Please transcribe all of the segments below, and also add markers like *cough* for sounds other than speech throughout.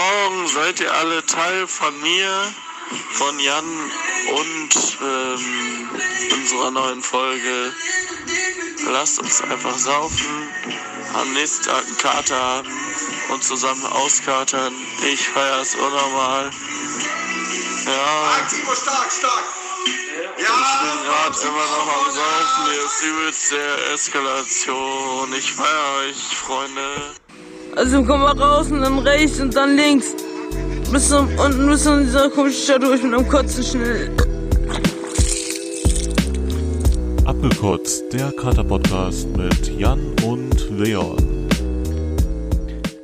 morgen seid ihr alle Teil von mir, von Jan und ähm, unserer neuen Folge. Lasst uns einfach saufen, am nächsten Tag einen Kater haben und zusammen auskatern. Ich feier's unnormal. Ja. Timo, stark, stark. Ich bin gerade immer noch am Saufen, hier ist übelst der Eskalation. Ich feier euch, Freunde. Also komm mal raus und dann rechts und dann links. Bis zum, unten bis zu dieser komischen Stadt durch mit einem Kotzen schnell. Abgekotzt, der Kater-Podcast mit Jan und Leon.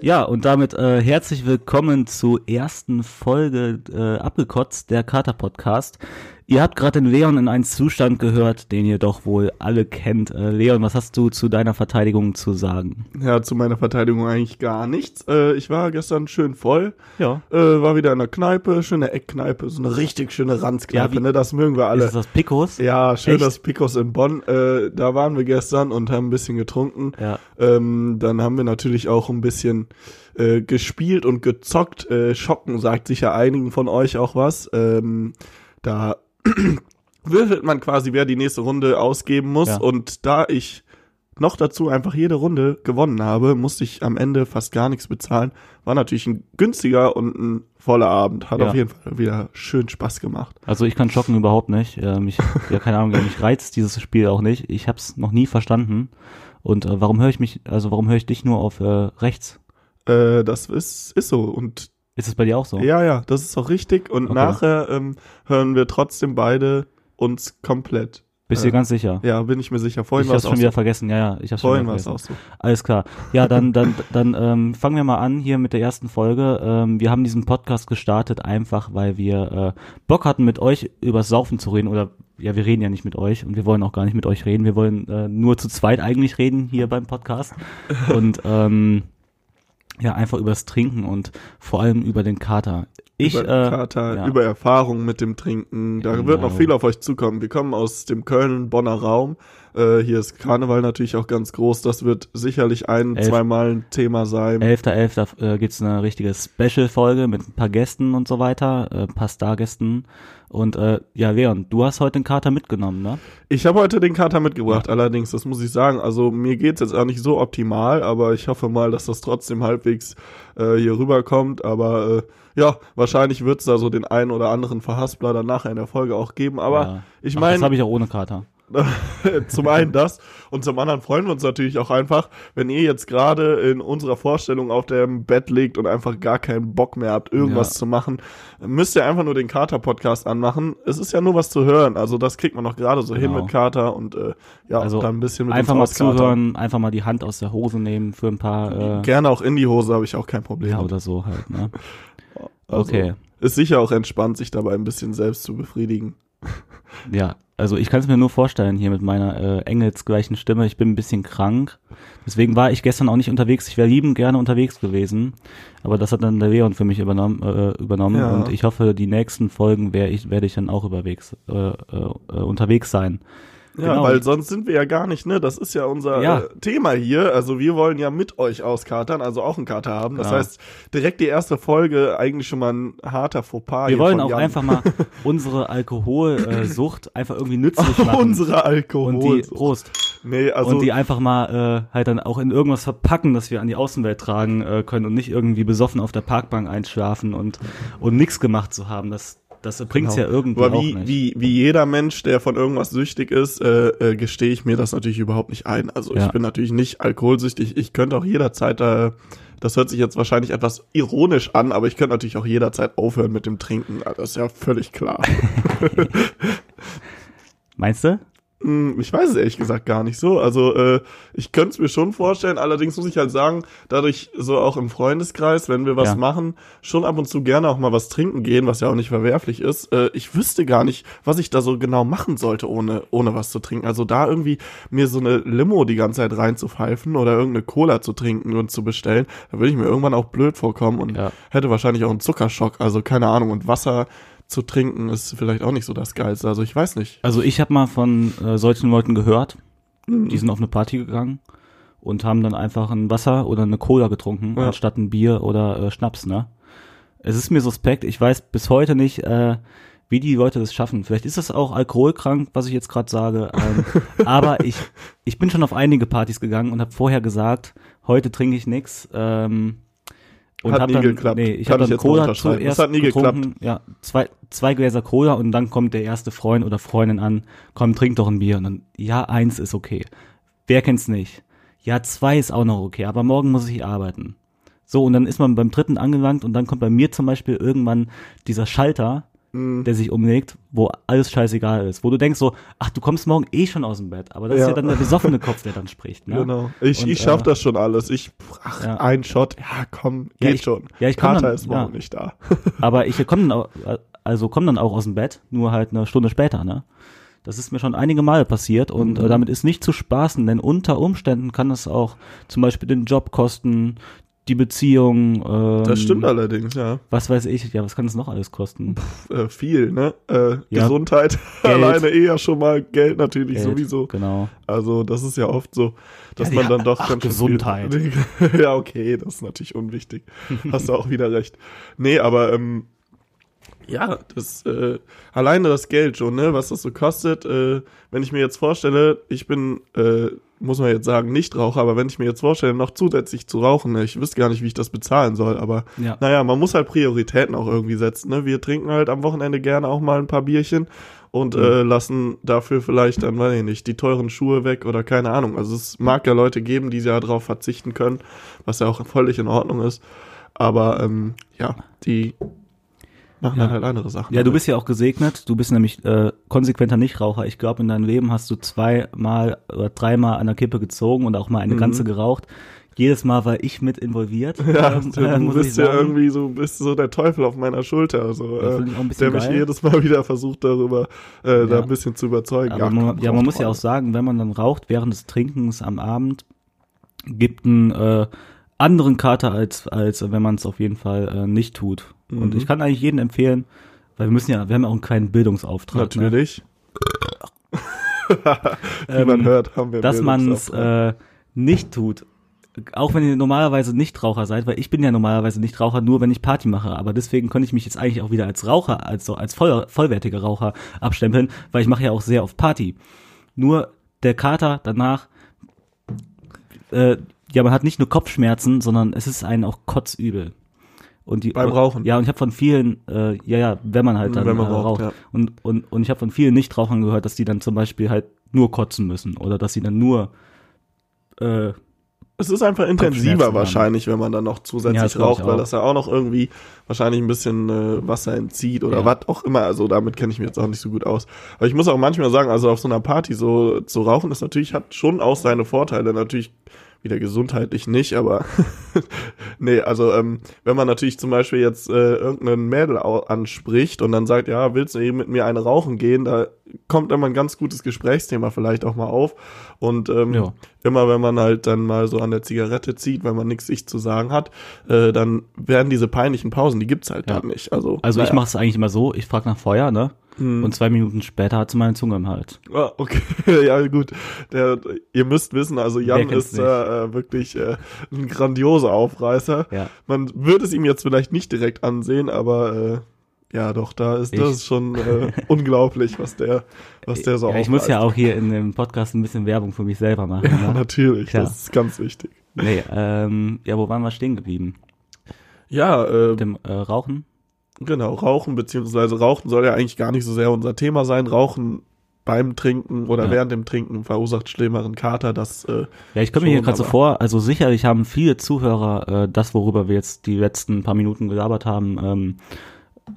Ja, und damit äh, herzlich willkommen zur ersten Folge äh, Abgekotzt, der Kater-Podcast. Ihr habt gerade den Leon in einen Zustand gehört, den ihr doch wohl alle kennt. Äh, Leon, was hast du zu deiner Verteidigung zu sagen? Ja, zu meiner Verteidigung eigentlich gar nichts. Äh, ich war gestern schön voll. Ja. Äh, war wieder in der Kneipe, schöne Eckkneipe, so eine richtig schöne Ranzkneipe, Ja, wie- ne? Das mögen wir alle. Ist das Picos? ja, schön Echt? das Picos in Bonn. Äh, da waren wir gestern und haben ein bisschen getrunken. Ja. Ähm, dann haben wir natürlich auch ein bisschen äh, gespielt und gezockt. Äh, Schocken sagt sicher einigen von euch auch was. Ähm, da *clears throat* würfelt man quasi, wer die nächste Runde ausgeben muss. Ja. Und da ich noch dazu einfach jede Runde gewonnen habe, musste ich am Ende fast gar nichts bezahlen. War natürlich ein günstiger und ein voller Abend. Hat Ja. auf jeden Fall wieder schön Spaß gemacht. Also ich kann schocken überhaupt nicht. Äh, mich, ja, keine Ahnung, mich reizt dieses Spiel auch nicht. Ich hab's noch nie verstanden. Und äh, warum höre ich mich, also warum höre ich dich nur auf äh, rechts? Äh, das ist, ist so. Und Ist es bei dir auch so? ja, ja, das ist auch richtig. Und Okay. nachher ähm, hören wir trotzdem beide uns komplett. Bist du Äh, dir ganz sicher? Ja, bin ich mir sicher. Vorhin ich war es schon auch wieder so. vergessen. Ja, ja, ich hab's schon Vorhin war es auch so. Alles klar. Ja, dann, dann, dann ähm, fangen wir mal an hier mit der ersten Folge. Ähm, wir haben diesen Podcast gestartet, einfach weil wir äh, Bock hatten, mit euch übers Saufen zu reden. Oder ja, wir reden ja nicht mit euch und wir wollen auch gar nicht mit euch reden. Wir wollen äh, nur zu zweit eigentlich reden hier beim Podcast. Und ähm, ja, einfach übers Trinken und vor allem über den Kater. Ich, über äh, Kater, ja. über Erfahrung mit dem Trinken. Da wird noch Genau. viel auf euch zukommen. Wir kommen aus dem Köln-Bonner Raum. Äh, hier ist Karneval natürlich auch ganz groß. Das wird sicherlich ein, Elf- zweimal ein Thema sein. 11.11. Äh, gibt's eine richtige Special-Folge mit ein paar Gästen und so weiter, äh, ein paar Stargästen. Und äh, ja, Leon, du hast heute den Kater mitgenommen, ne? Ich habe heute den Kater mitgebracht, allerdings, das muss ich sagen. Also mir geht's jetzt auch nicht so optimal, aber ich hoffe mal, dass das trotzdem halbwegs äh, hier rüberkommt. Aber äh, ja, wahrscheinlich wird's da so den einen oder anderen Verhaspler dann nachher in der Folge auch geben. Aber ja. ich meine, das habe ich auch ohne Kater. *laughs* zum einen das und zum anderen freuen wir uns natürlich auch einfach, wenn ihr jetzt gerade in unserer Vorstellung auf dem Bett liegt und einfach gar keinen Bock mehr habt, irgendwas Ja. zu machen, müsst ihr einfach nur den Kater-Podcast anmachen. Es ist ja nur was zu hören, also das kriegt man noch gerade so hin Genau. mit Kater und äh, ja, Also dann ein bisschen mit Einfach mal zuhören, einfach mal die Hand aus der Hose nehmen für ein paar, äh, Gerne auch in die Hose, habe ich auch kein Problem. ja, oder so halt, ne? *laughs* Also, Okay. Ist sicher auch entspannt, sich dabei ein bisschen selbst zu befriedigen. Ja, also ich kann es mir nur vorstellen hier mit meiner äh, engelsgleichen Stimme. Ich bin ein bisschen krank. Deswegen war ich gestern auch nicht unterwegs. Ich wäre liebend gerne unterwegs gewesen. Aber das hat dann der Leon für mich übernommen. Äh, übernommen. Ja. Und ich hoffe, die nächsten Folgen werde ich, werde ich dann auch überwegs, äh, äh, äh, unterwegs sein. Ja, Genau. weil sonst sind wir ja gar nicht, ne? Das ist ja unser Ja. Äh, Thema hier. Also wir wollen ja mit euch auskatern, also auch einen Kater haben. Das Ja. heißt, direkt die erste Folge eigentlich schon mal ein harter Fauxpas. Wir wollen auch Jan. einfach mal *laughs* unsere Alkoholsucht einfach irgendwie nützlich machen. unsere Alkohol. und die, Prost. nee, also und die einfach mal äh, halt dann auch in irgendwas verpacken, dass wir an die Außenwelt tragen äh, können und nicht irgendwie besoffen auf der Parkbank einschlafen und und nichts gemacht zu haben. Das das bringt's Genau. ja irgendwie aber auch wie, nicht. wie, wie jeder Mensch, der von irgendwas süchtig ist, äh, äh, gestehe ich mir das natürlich überhaupt nicht ein. Also Ja. ich bin natürlich nicht alkoholsüchtig. Ich könnte auch jederzeit, äh, das hört sich jetzt wahrscheinlich etwas ironisch an, aber ich könnte natürlich auch jederzeit aufhören mit dem Trinken. Das ist ja völlig klar. *laughs* Meinst du? Hm, Ich weiß es ehrlich gesagt gar nicht so. Also äh, ich könnte es mir schon vorstellen, allerdings muss ich halt sagen, dadurch so auch im Freundeskreis, wenn wir was Ja. machen, schon ab und zu gerne auch mal was trinken gehen, was ja auch nicht verwerflich ist. Äh, ich wüsste gar nicht, was ich da so genau machen sollte, ohne, ohne was zu trinken. Also da irgendwie mir so eine Limo die ganze Zeit reinzupfeifen oder irgendeine Cola zu trinken und zu bestellen, da würde ich mir irgendwann auch blöd vorkommen und Ja. hätte wahrscheinlich auch einen Zuckerschock. Also keine Ahnung. Und Wasser zu trinken ist vielleicht auch nicht so das Geilste. Also ich weiß nicht. Also ich habe mal von äh, solchen Leuten gehört, Mhm. die sind auf eine Party gegangen und haben dann einfach ein Wasser oder eine Cola getrunken, Ja. anstatt ein Bier oder äh, Schnaps, ne? Es ist mir suspekt. Ich weiß bis heute nicht, äh, wie die Leute das schaffen. Vielleicht ist das auch alkoholkrank, was ich jetzt gerade sage. Ähm, *laughs* aber ich, ich bin schon auf einige Partys gegangen und habe vorher gesagt, heute trinke ich nix. Ähm, und Hat nie dann, geklappt. Nee, ich habe ich dann mal Cola zuerst Das hat nie getrunken. Ja, zwei, zwei Gläser Cola und dann kommt der erste Freund oder Freundin an, komm, trink doch ein Bier. Und dann, ja, eins ist okay. Wer kennt's nicht? Ja, zwei ist auch noch okay, aber morgen muss ich arbeiten. So, und dann ist man beim dritten angelangt und dann kommt bei mir zum Beispiel irgendwann dieser Schalter, Mhm. der sich umlegt, wo alles scheißegal ist. Wo du denkst so, ach, du kommst morgen eh schon aus dem Bett. Aber das ist Ja. ja dann der besoffene Kopf, der dann spricht. Ne? Genau. Ich, Und, ich schaff äh, das schon alles. Ich, ach, Ja. ein Shot, ja, komm, Ja, geht ich- schon. ja, ich Kater dann- ist morgen ja. nicht da. *laughs* Aber ich komme dann auch, also komm dann auch aus dem Bett, nur halt eine Stunde später, ne? Das ist mir schon einige Male passiert und Mhm. äh, damit ist nicht zu spaßen, denn unter Umständen kann es auch zum Beispiel den Job kosten, die Beziehung, ähm, Das stimmt allerdings, ja. was weiß ich, ja, was kann es noch alles kosten? Äh, viel, ne? Äh, Ja. Gesundheit *laughs* alleine eher schon mal Geld natürlich Geld, sowieso. Genau. Also das ist ja oft so, dass Ja, man dann doch ach, ganz Gesundheit. Viel, *laughs* ja, okay, das ist natürlich unwichtig. *laughs* Hast du auch wieder recht. Nee, aber ähm, ja, das äh, alleine das Geld schon, ne, was das so kostet. Äh, wenn ich mir jetzt vorstelle, ich bin, äh, muss man jetzt sagen, Nichtraucher, aber wenn ich mir jetzt vorstelle, noch zusätzlich zu rauchen, ne, ich wüsste gar nicht, wie ich das bezahlen soll, aber Ja. naja, man muss halt Prioritäten auch irgendwie setzen. Ne? Wir trinken halt am Wochenende gerne auch mal ein paar Bierchen und äh, lassen dafür vielleicht dann, weiß ich nicht, die teuren Schuhe weg oder keine Ahnung. Also es mag ja Leute geben, die ja darauf verzichten können, was ja auch völlig in Ordnung ist. Aber ähm, ja, die machen Ja. dann halt andere Sachen. Ja, du bist ja auch gesegnet. Du bist nämlich äh, konsequenter Nichtraucher. Ich glaube, in deinem Leben hast du zweimal oder dreimal an der Kippe gezogen und auch mal eine Mhm. ganze geraucht. Jedes Mal war ich mit involviert. *laughs* Ja, ähm, du, äh, bist ja irgendwie so, bist so der Teufel auf meiner Schulter, Ja, äh, der mich geil. jedes Mal wieder versucht darüber, äh, da Ja. ein bisschen zu überzeugen. Aber Ach, man, komm, ja, man muss ja auch sagen, wenn man dann raucht während des Trinkens am Abend, gibt einen äh, anderen Kater als als wenn man es auf jeden Fall äh, nicht tut. Und Mhm. ich kann eigentlich jedem empfehlen, weil wir müssen ja, wir haben ja auch einen kleinen Bildungsauftrag, Ne? Natürlich. *laughs* Wie Ähm, man hört, haben wir dass man es äh, nicht tut. Auch wenn ihr normalerweise Nichtraucher seid, weil ich bin ja normalerweise Nichtraucher, nur wenn ich Party mache. Aber deswegen könnte ich mich jetzt eigentlich auch wieder als Raucher, als so als voll, vollwertiger Raucher abstempeln, weil ich mache ja auch sehr oft Party. Nur der Kater danach, äh, ja, man hat nicht nur Kopfschmerzen, sondern es ist einen auch kotzübel. Und die, Beim Rauchen? Ja, und ich habe von vielen, äh, ja, ja, wenn man halt dann wenn man äh, raucht, raucht. ja. Und, und, und ich habe von vielen Nichtrauchern gehört, dass die dann zum Beispiel halt nur kotzen müssen oder dass sie dann nur äh, Es ist einfach intensiver wahrscheinlich, wenn man dann noch Ja, zusätzlich ich raucht, weil auch. das ja auch noch irgendwie wahrscheinlich ein bisschen äh, Wasser entzieht oder Ja. was auch immer. Also damit kenne ich mich jetzt auch nicht so gut aus. Aber ich muss auch manchmal sagen, also auf so einer Party so zu rauchen ist natürlich, hat schon auch seine Vorteile. Natürlich wieder gesundheitlich nicht, aber *laughs* nee, also ähm, wenn man natürlich zum Beispiel jetzt äh, irgendeinen Mädel anspricht und dann sagt, ja, willst du eben mit mir eine rauchen gehen, da kommt immer ein ganz gutes Gesprächsthema vielleicht auch mal auf. Und ähm, Ja. immer wenn man halt dann mal so an der Zigarette zieht, weil man nichts sich zu sagen hat, äh, dann werden diese peinlichen Pausen, die gibt's halt Ja. dann nicht. Also, Also ich naja. mache es eigentlich immer so, ich frage nach Feuer, ne? Hm. Und zwei Minuten später hat sie meine Zunge im Hals. Ah, okay, *laughs* ja gut. Der, ihr müsst wissen, also Jan ist äh, wirklich äh, ein grandioser Aufreißer. Ja. Man würde es ihm jetzt vielleicht nicht direkt ansehen, aber äh, ja, doch, da ist Ich- das ist schon äh, *laughs* unglaublich, was der, was der so ja, ich muss ja aufreißt. auch hier in dem Podcast ein bisschen Werbung für mich selber machen. Ja, ne? natürlich, Klar. das ist ganz wichtig. Nee, ähm, ja, wo waren wir stehen geblieben? Ja, äh, Mit dem äh, Rauchen? Genau, Rauchen, beziehungsweise Rauchen soll ja eigentlich gar nicht so sehr unser Thema sein. Rauchen beim Trinken oder Ja. während dem Trinken verursacht schlimmeren Kater. Das, äh, Ja, ich komme mir hier gerade so vor, also sicherlich haben viele Zuhörer äh, das, worüber wir jetzt die letzten paar Minuten gelabert haben, ähm,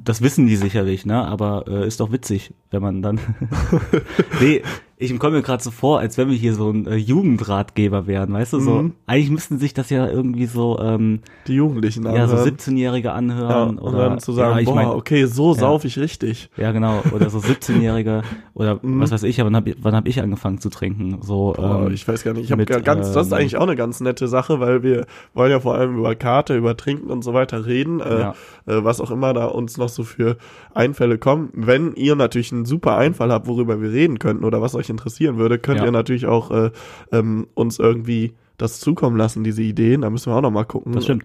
das wissen die sicherlich, ne? Aber äh, ist doch witzig, wenn man dann. *laughs* *laughs* nee, ich komme mir gerade so vor, als wenn wir hier so ein äh, Jugendratgeber wären, weißt du? So, Mhm. eigentlich müssten sich das ja irgendwie so, ähm, die Jugendlichen ja, so anhören. 17-Jährige ja, anhören und oder dann zu sagen, ja, ich boah, mein, okay, so ja. sauf ich richtig. Ja, genau. Oder so 17-Jährige oder *laughs* Mhm. was weiß ich, ja, wann habe wann hab ich angefangen zu trinken? So, Boah, ähm, ich weiß gar nicht. Ich habe ganz, das ist ähm, eigentlich auch eine ganz nette Sache, weil wir wollen ja vor allem über Karte, über Trinken und so weiter reden, äh, Ja. äh, was auch immer da uns noch so für Einfälle kommen. Wenn ihr natürlich einen super Einfall habt, worüber wir reden könnten oder was euch interessieren würde, könnt Ja. ihr natürlich auch äh, ähm, uns irgendwie das zukommen lassen, diese Ideen. Da müssen wir auch noch mal gucken. das stimmt.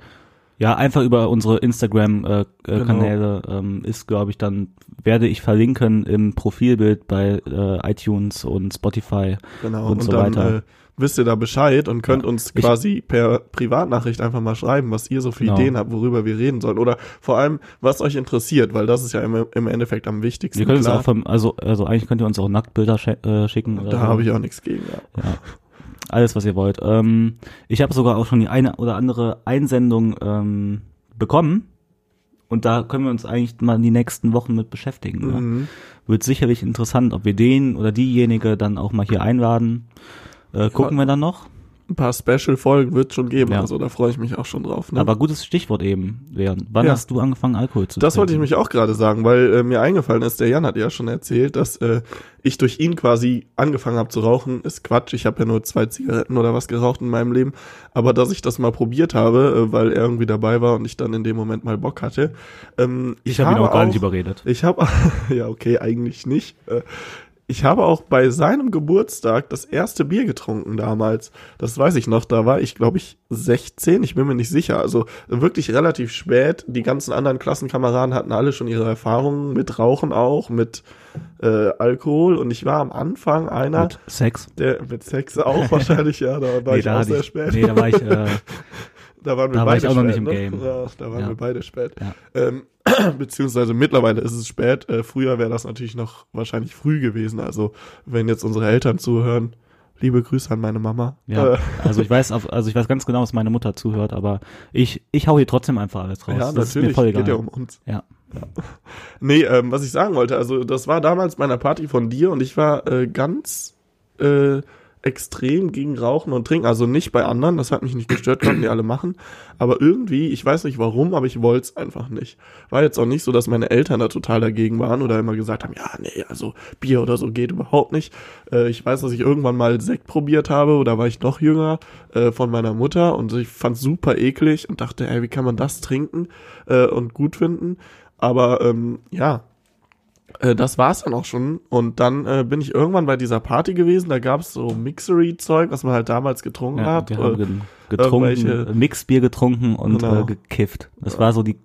Ja, einfach über unsere Instagram-Kanäle äh, Genau. Kanäle, ähm, ist, glaube ich, dann werde ich verlinken im Profilbild bei äh, iTunes und Spotify. Genau. Und Und, so dann weiter. äh, wisst ihr da Bescheid und könnt Ja. uns quasi per Privatnachricht einfach mal schreiben, was ihr so für Genau. Ideen habt, worüber wir reden sollen. Oder vor allem, was euch interessiert, weil das ist ja im, im Endeffekt am wichtigsten. Können uns klar. auch vom, also, also eigentlich könnt ihr uns auch Nacktbilder schi äh, schicken. Da so. habe ich auch nichts gegen, ja. Ja. Alles, was ihr wollt. Ähm, ich habe sogar auch schon die eine oder andere Einsendung ähm, bekommen. Und da können wir uns eigentlich mal die nächsten Wochen mit beschäftigen. Ne? Mhm. Wird sicherlich interessant, ob wir den oder diejenige dann auch mal hier einladen. Äh, gucken wir dann noch. Ein paar Special-Folgen wird schon geben, Ja. also da freue ich mich auch schon drauf. Ne? Aber gutes Stichwort eben, Leon. Wann Ja. hast du angefangen, Alkohol zu Das wollte ich mich auch gerade sagen, weil äh, mir eingefallen ist, der Jan hat ja schon erzählt, dass äh, ich durch ihn quasi angefangen habe zu rauchen. Ist Quatsch, ich habe ja nur zwei Zigaretten oder was geraucht in meinem Leben. Aber dass ich das mal probiert habe, äh, weil er irgendwie dabei war und ich dann in dem Moment mal Bock hatte. Ähm, Ich habe ihn auch gar nicht überredet. Ich habe, *laughs* ja okay, eigentlich nicht. Äh, Ich habe auch bei seinem Geburtstag das erste Bier getrunken damals. Das weiß ich noch. Da war ich, glaube ich, 16. Ich bin mir nicht sicher. Also wirklich relativ spät. Die ganzen anderen Klassenkameraden hatten alle schon ihre Erfahrungen mit Rauchen auch, mit äh, Alkohol. Und ich war am Anfang einer, Mit Sex. der mit Sex auch wahrscheinlich, ja, da war *laughs* ich auch hatte sehr ich, spät. Nee, da war ich, äh, *laughs* Da waren wir Da war beide ich auch noch spät, nicht im ne? Game. Ja, da waren Ja. wir beide spät. Ja. Ähm, *clears throat* beziehungsweise mittlerweile ist es spät. Äh, früher wäre das natürlich noch wahrscheinlich früh gewesen. Also wenn jetzt unsere Eltern zuhören, liebe Grüße an meine Mama. ja. Äh, Also ich weiß, auf- also ich weiß ganz genau, dass meine Mutter zuhört, aber ich, ich hau hier trotzdem einfach alles raus. ja, das ist mir natürlich. voll egal. Geht ja um uns. Ja. *laughs* Nee, ähm, was ich sagen wollte, also das war damals bei einer Party von dir und ich war äh, ganz äh, extrem gegen Rauchen und Trinken. Also nicht bei anderen, das hat mich nicht gestört, konnten die alle machen. Aber irgendwie, ich weiß nicht warum, aber ich wollte es einfach nicht. War jetzt auch nicht so, dass meine Eltern da total dagegen waren oder immer gesagt haben, ja, nee, also Bier oder so geht überhaupt nicht. Äh, ich weiß, dass ich irgendwann mal Sekt probiert habe oder war ich noch jünger äh, von meiner Mutter und ich fand super eklig und dachte, ey, wie kann man das trinken äh, und gut finden? Aber ähm, ja, äh, das war's dann auch schon. Und dann äh, bin ich irgendwann bei dieser Party gewesen. Da gab's so Mixery-Zeug, was man halt damals getrunken Ja, hat. wir haben Äh, ge getrunken, Mixbier getrunken und Genau. äh, gekifft. Das war so die,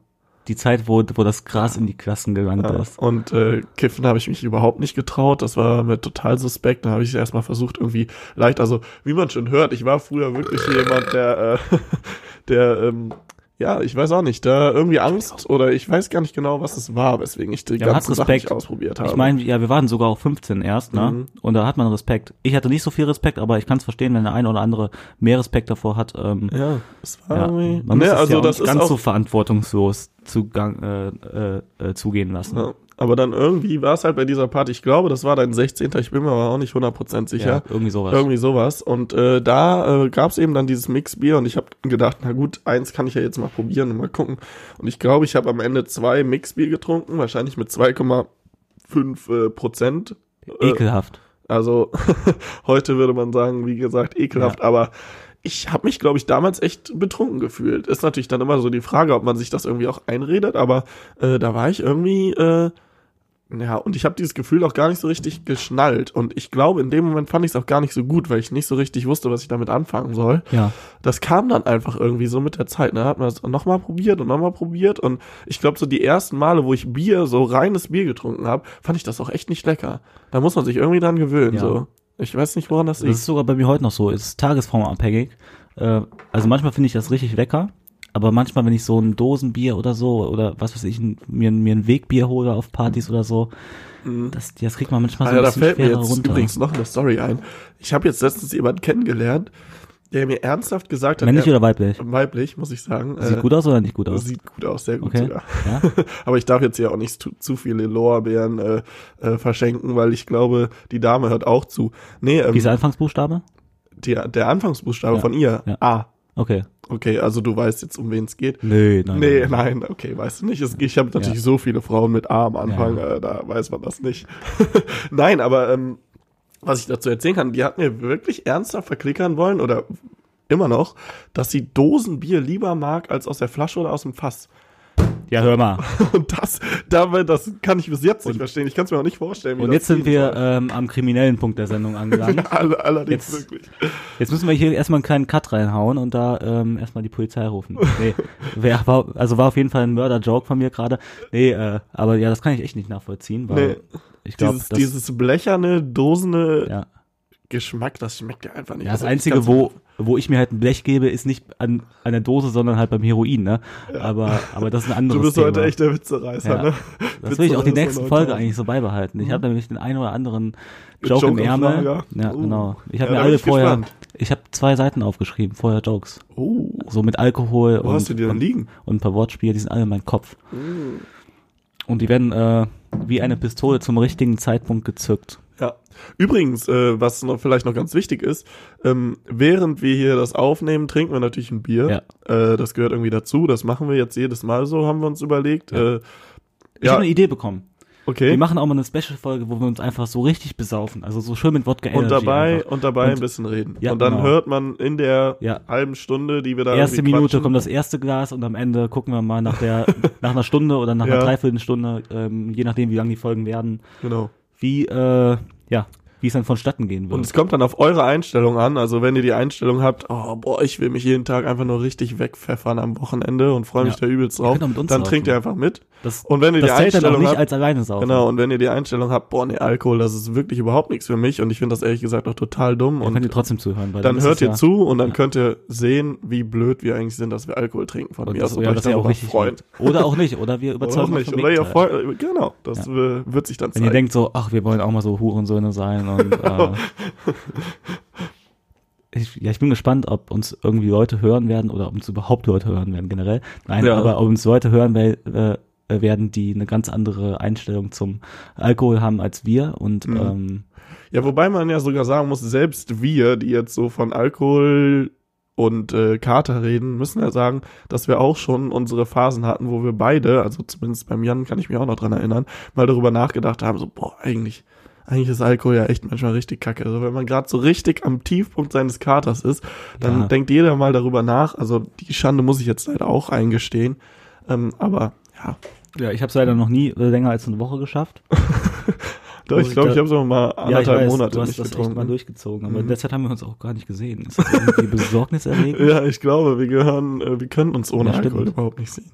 die Zeit, wo, wo das Gras in die Klassen gelangt ja, ist. und äh, kiffen habe ich mich überhaupt nicht getraut. Das war mir total suspekt. Dann habe ich erstmal versucht, irgendwie leicht, also wie man schon hört, ich war früher wirklich jemand, der, äh, *laughs* der, ähm, ja, ich weiß auch nicht, da irgendwie Angst oder ich weiß gar nicht genau, was es war, weswegen ich die Ja, Sachen Respekt. nicht ausprobiert habe. Ich meine, ja, wir waren sogar auch 15 erst, ne? Mhm. Und da hat man Respekt. Ich hatte nicht so viel Respekt, aber ich kann es verstehen, wenn der eine oder andere mehr Respekt davor hat. Ähm, ja, es war ja, man muss ne, es also ja auch das nicht ganz so verantwortungslos zugang, äh, äh, äh, zugehen lassen. Ja, aber dann irgendwie war es halt bei dieser Party, ich glaube, das war dein 16. Ich bin mir aber auch nicht 100% sicher. Ja, irgendwie sowas. Irgendwie sowas. Und äh, da äh, gab es eben dann dieses Mixbier und ich habe gedacht, na gut, eins kann ich ja jetzt mal probieren und mal gucken. Und ich glaube, ich habe am Ende zwei Mixbier getrunken, wahrscheinlich mit 2,5 äh, Prozent. Äh, Ekelhaft. also *laughs* heute würde man sagen, wie gesagt, ekelhaft, aber ich habe mich, glaube ich, damals echt betrunken gefühlt. Ist natürlich dann immer so die Frage, ob man sich das irgendwie auch einredet, aber äh, da war ich irgendwie, äh, ja, und ich habe dieses Gefühl auch gar nicht so richtig geschnallt. Und ich glaube, in dem Moment fand ich es auch gar nicht so gut, weil ich nicht so richtig wusste, was ich damit anfangen soll. Ja. Das kam dann einfach irgendwie so mit der Zeit. Ne? Hat man es nochmal probiert und nochmal probiert. Und ich glaube, so die ersten Male, wo ich Bier, so reines Bier getrunken habe, fand ich das auch echt nicht lecker. Da muss man sich irgendwie dran gewöhnen. Ja. So. Ich weiß nicht, woran das Das liegt. ist sogar bei mir heute noch so. Es ist tagesformabhängig. Äh, also manchmal finde ich das richtig lecker. Aber manchmal, wenn ich so ein Dosenbier oder so oder was weiß ich, mir, mir ein Wegbier hole auf Partys oder so, das, das kriegt man manchmal so Alter, ein da bisschen fällt mir jetzt runter. übrigens noch eine Story ein. Ich habe jetzt letztens jemanden kennengelernt, der mir ernsthaft gesagt hat, Männlich er- oder weiblich? weiblich, muss ich sagen. Sieht äh, gut aus oder nicht gut aus? Sieht gut aus, sehr gut Okay. sogar. Ja? *laughs* Aber ich darf jetzt hier auch nicht zu, zu viele Lorbeeren äh, äh, verschenken, weil ich glaube, die Dame hört auch zu. Nee, ähm, der Anfangsbuchstabe? die, der Anfangsbuchstabe Ja. von ihr. Ja. A. Okay. Okay, also du weißt jetzt, um wen es geht. Nee, nein. Nee, nein. okay, weißt du nicht. Ich habe natürlich Ja. so viele Frauen mit A am Anfang, Ja. äh, da weiß man das nicht. *laughs* nein, aber ähm, was ich dazu erzählen kann, die hat mir wirklich ernsthaft verklickern wollen oder immer noch, dass sie Dosenbier lieber mag als aus der Flasche oder aus dem Fass. Ja, hör mal. *laughs* Und das, dabei, das kann ich bis jetzt nicht verstehen. Ich kann es mir auch nicht vorstellen. Und jetzt sind wir ähm, am kriminellen Punkt der Sendung angelangt. *laughs* Alle, allerdings jetzt- wirklich. Jetzt müssen wir hier erstmal einen kleinen Cut reinhauen und da ähm, erstmal die Polizei rufen. Nee, *laughs* wer, war, also war auf jeden Fall ein Mörder-Joke von mir gerade. Nee, äh, aber ja, das kann ich echt nicht nachvollziehen, weil Nee. ich glaube, Dieses, dieses blecherne, dosene ja. Geschmack, das schmeckt ja einfach nicht. ja, das Also ich Einzige, wo, wo ich mir halt ein Blech gebe, ist nicht an, an der Dose, sondern halt beim Heroin, ne? Aber, aber das ist ein anderes Du bist Thema. heute echt der Witzereißer, Ja. ne? Das will ich auch die 9000. Folge eigentlich so beibehalten. Ich habe nämlich den einen oder anderen Joke, Joke im Ärmel. Ja, Uh. genau. Ich habe Ja, mir alle ich vorher, gespannt. ich habe zwei Seiten aufgeschrieben, vorher Jokes. Oh, So mit Alkohol wo und, hast du die und, liegen? und ein paar Wortspiele, die sind alle in meinem Kopf. Und die werden äh, wie eine Pistole zum richtigen Zeitpunkt gezückt. Ja. Übrigens, äh, was noch vielleicht noch ganz wichtig ist, ähm, während wir hier das aufnehmen, trinken wir natürlich ein Bier. Äh, das gehört irgendwie dazu. Das machen wir jetzt jedes Mal so, haben wir uns überlegt. Ja. Äh, Ich ja, habe eine Idee bekommen. okay. Wir machen auch mal eine Special-Folge, wo wir uns einfach so richtig besaufen. Also so schön mit Wodka und Energy dabei einfach. und dabei Und- ein bisschen reden. Ja, und dann genau. hört man in der Ja. halben Stunde, die wir da Erste Minute quatschen, kommt das erste Glas und am Ende gucken wir mal nach der *laughs* nach einer Stunde oder nach einer Ja. Dreiviertelstunde, ähm, je nachdem wie lang die Folgen werden, Genau. Wie äh, ja, wie es dann vonstatten gehen Und wird. es kommt dann auf eure Einstellung an. Also wenn ihr die Einstellung habt, oh boah, ich will mich jeden Tag einfach nur richtig wegpfeffern am Wochenende und freue mich Ja. da übelst drauf, dann saufen. trinkt ihr einfach mit. Das, Und wenn ihr das die dann Einstellung nicht habt, als alleine saufen. Genau, und wenn ihr die Einstellung habt, boah, nee, Alkohol, das ist wirklich überhaupt nichts für mich und ich finde das ehrlich gesagt auch total dumm. Dann könnt ihr Und trotzdem zuhören, weil dann hört ihr ja, zu und dann ja. könnt ihr sehen, wie blöd wir eigentlich sind, dass wir Alkohol trinken von Und mir das, aus und ja, das ist ja auch richtig. freuen. Oder auch nicht, oder wir Oder auch überzeugen nicht. Oder ihr freut, genau, das wird sich dann Wenn ihr zeigen. denkt so, ach, wir wollen auch mal so Hurensöhne sein und äh, *laughs* ich, ja, ich bin gespannt, ob uns irgendwie Leute hören werden oder ob uns überhaupt Leute hören werden generell. Nein, Ja. aber ob uns Leute hören äh, werden, die eine ganz andere Einstellung zum Alkohol haben als wir und Mhm. ähm, Ja, wobei man ja sogar sagen muss, selbst wir, die jetzt so von Alkohol und äh, Kater reden, müssen ja sagen, dass wir auch schon unsere Phasen hatten, wo wir beide, also zumindest beim Jan kann ich mich auch noch dran erinnern, mal darüber nachgedacht haben, so, boah, eigentlich, eigentlich ist Alkohol ja echt manchmal richtig kacke. Also wenn man gerade so richtig am Tiefpunkt seines Katers ist, dann Ja. denkt jeder mal darüber nach. Also die Schande muss ich jetzt leider auch eingestehen. Ähm, aber ja, ja, ich habe es leider noch nie länger als eine Woche geschafft. *laughs* doch, ich glaube, ich habe so mal anderthalb Monate du hast nicht das echt mal getrunken. durchgezogen, aber Mhm. derzeit haben wir uns auch gar nicht gesehen. Ist das irgendwie *laughs* besorgniserregend? Ja, ich glaube, wir gehören, äh, wir können uns ohne Ja. Alkohol überhaupt nicht sehen.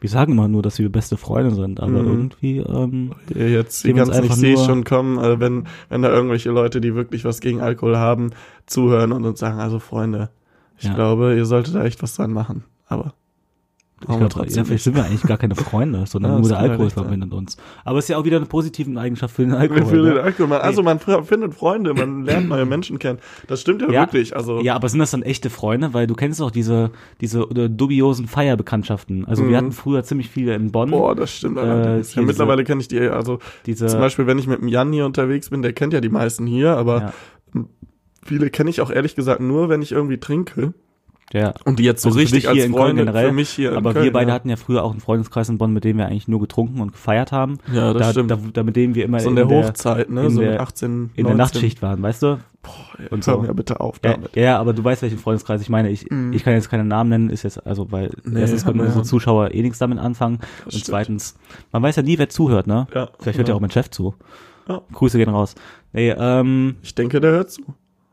Wir sagen immer nur, dass wir beste Freunde sind, aber Mhm. irgendwie, ähm, jetzt die ganzen, ich sehe schon kommen, äh, wenn, wenn da irgendwelche Leute, die wirklich was gegen Alkohol haben, zuhören und uns sagen, also Freunde, ich Ja. glaube, ihr solltet da echt was dran machen. Aber ich brauchen wir glaub, ja, trotzdem vielleicht nicht. sind wir eigentlich gar keine Freunde, *laughs* sondern Ja, nur der ja Alkohol nicht sein. verbindet uns. Aber es ist ja auch wieder eine positive Eigenschaft für den Alkohol. Für den? Alkohol. Man, also man findet Freunde, man *clears throat* lernt neue Menschen kennen. Das stimmt ja, Ja. wirklich. Also Ja, aber sind das dann echte Freunde? Weil du kennst doch diese, diese oder dubiosen Feierbekanntschaften. Also Mhm. wir hatten früher ziemlich viele in Bonn. boah, das stimmt. Äh, allerdings. ja, mittlerweile kenne ich die, also diese, zum Beispiel, wenn ich mit dem Jan hier unterwegs bin, der kennt ja die meisten hier, aber ja, viele kenne ich auch ehrlich gesagt nur, wenn ich irgendwie trinke. Ja. Und die jetzt so Also richtig als in Freunde generell, für mich hier Aber in Köln, wir beide ja. hatten ja früher auch einen Freundeskreis in Bonn, mit dem wir eigentlich nur getrunken und gefeiert haben. Ja, das da, stimmt. Da, da, mit dem wir immer so in in, der Hochzeit, ne? in so der- mit 18, in 19. der Nachtschicht waren, weißt du? Und und so. so. Hör mir bitte auf Ja, damit. ja, aber du weißt, welchen Freundeskreis ich meine. Ich, Mhm. ich kann jetzt keine Namen nennen, ist jetzt, also, weil Nee, erstens können unsere ja. Zuschauer eh nichts damit anfangen. Das und stimmt. zweitens, man weiß ja nie, wer zuhört, ne? Ja, Vielleicht hört ja auch mein Chef zu. Ja. Grüße gehen raus. Nee, ähm, Ich denke, der hört zu.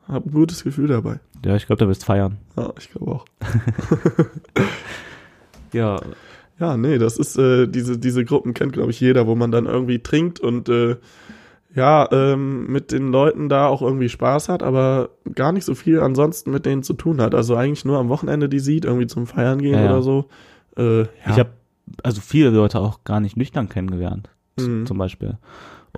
Hab ein gutes Gefühl dabei. ja, ich glaube, da wirst feiern. Ja, ich glaube auch. *laughs* Ja, Ja, nee, das ist, äh, diese, diese Gruppen kennt, glaube ich, jeder, wo man dann irgendwie trinkt und äh, ja, ähm, mit den Leuten da auch irgendwie Spaß hat, aber gar nicht so viel ansonsten mit denen zu tun hat. Also eigentlich nur am Wochenende die sieht, irgendwie zum Feiern gehen Ja, ja. oder so. Äh, ja. ich habe also viele Leute auch gar nicht nüchtern kennengelernt, Mhm. zum Beispiel.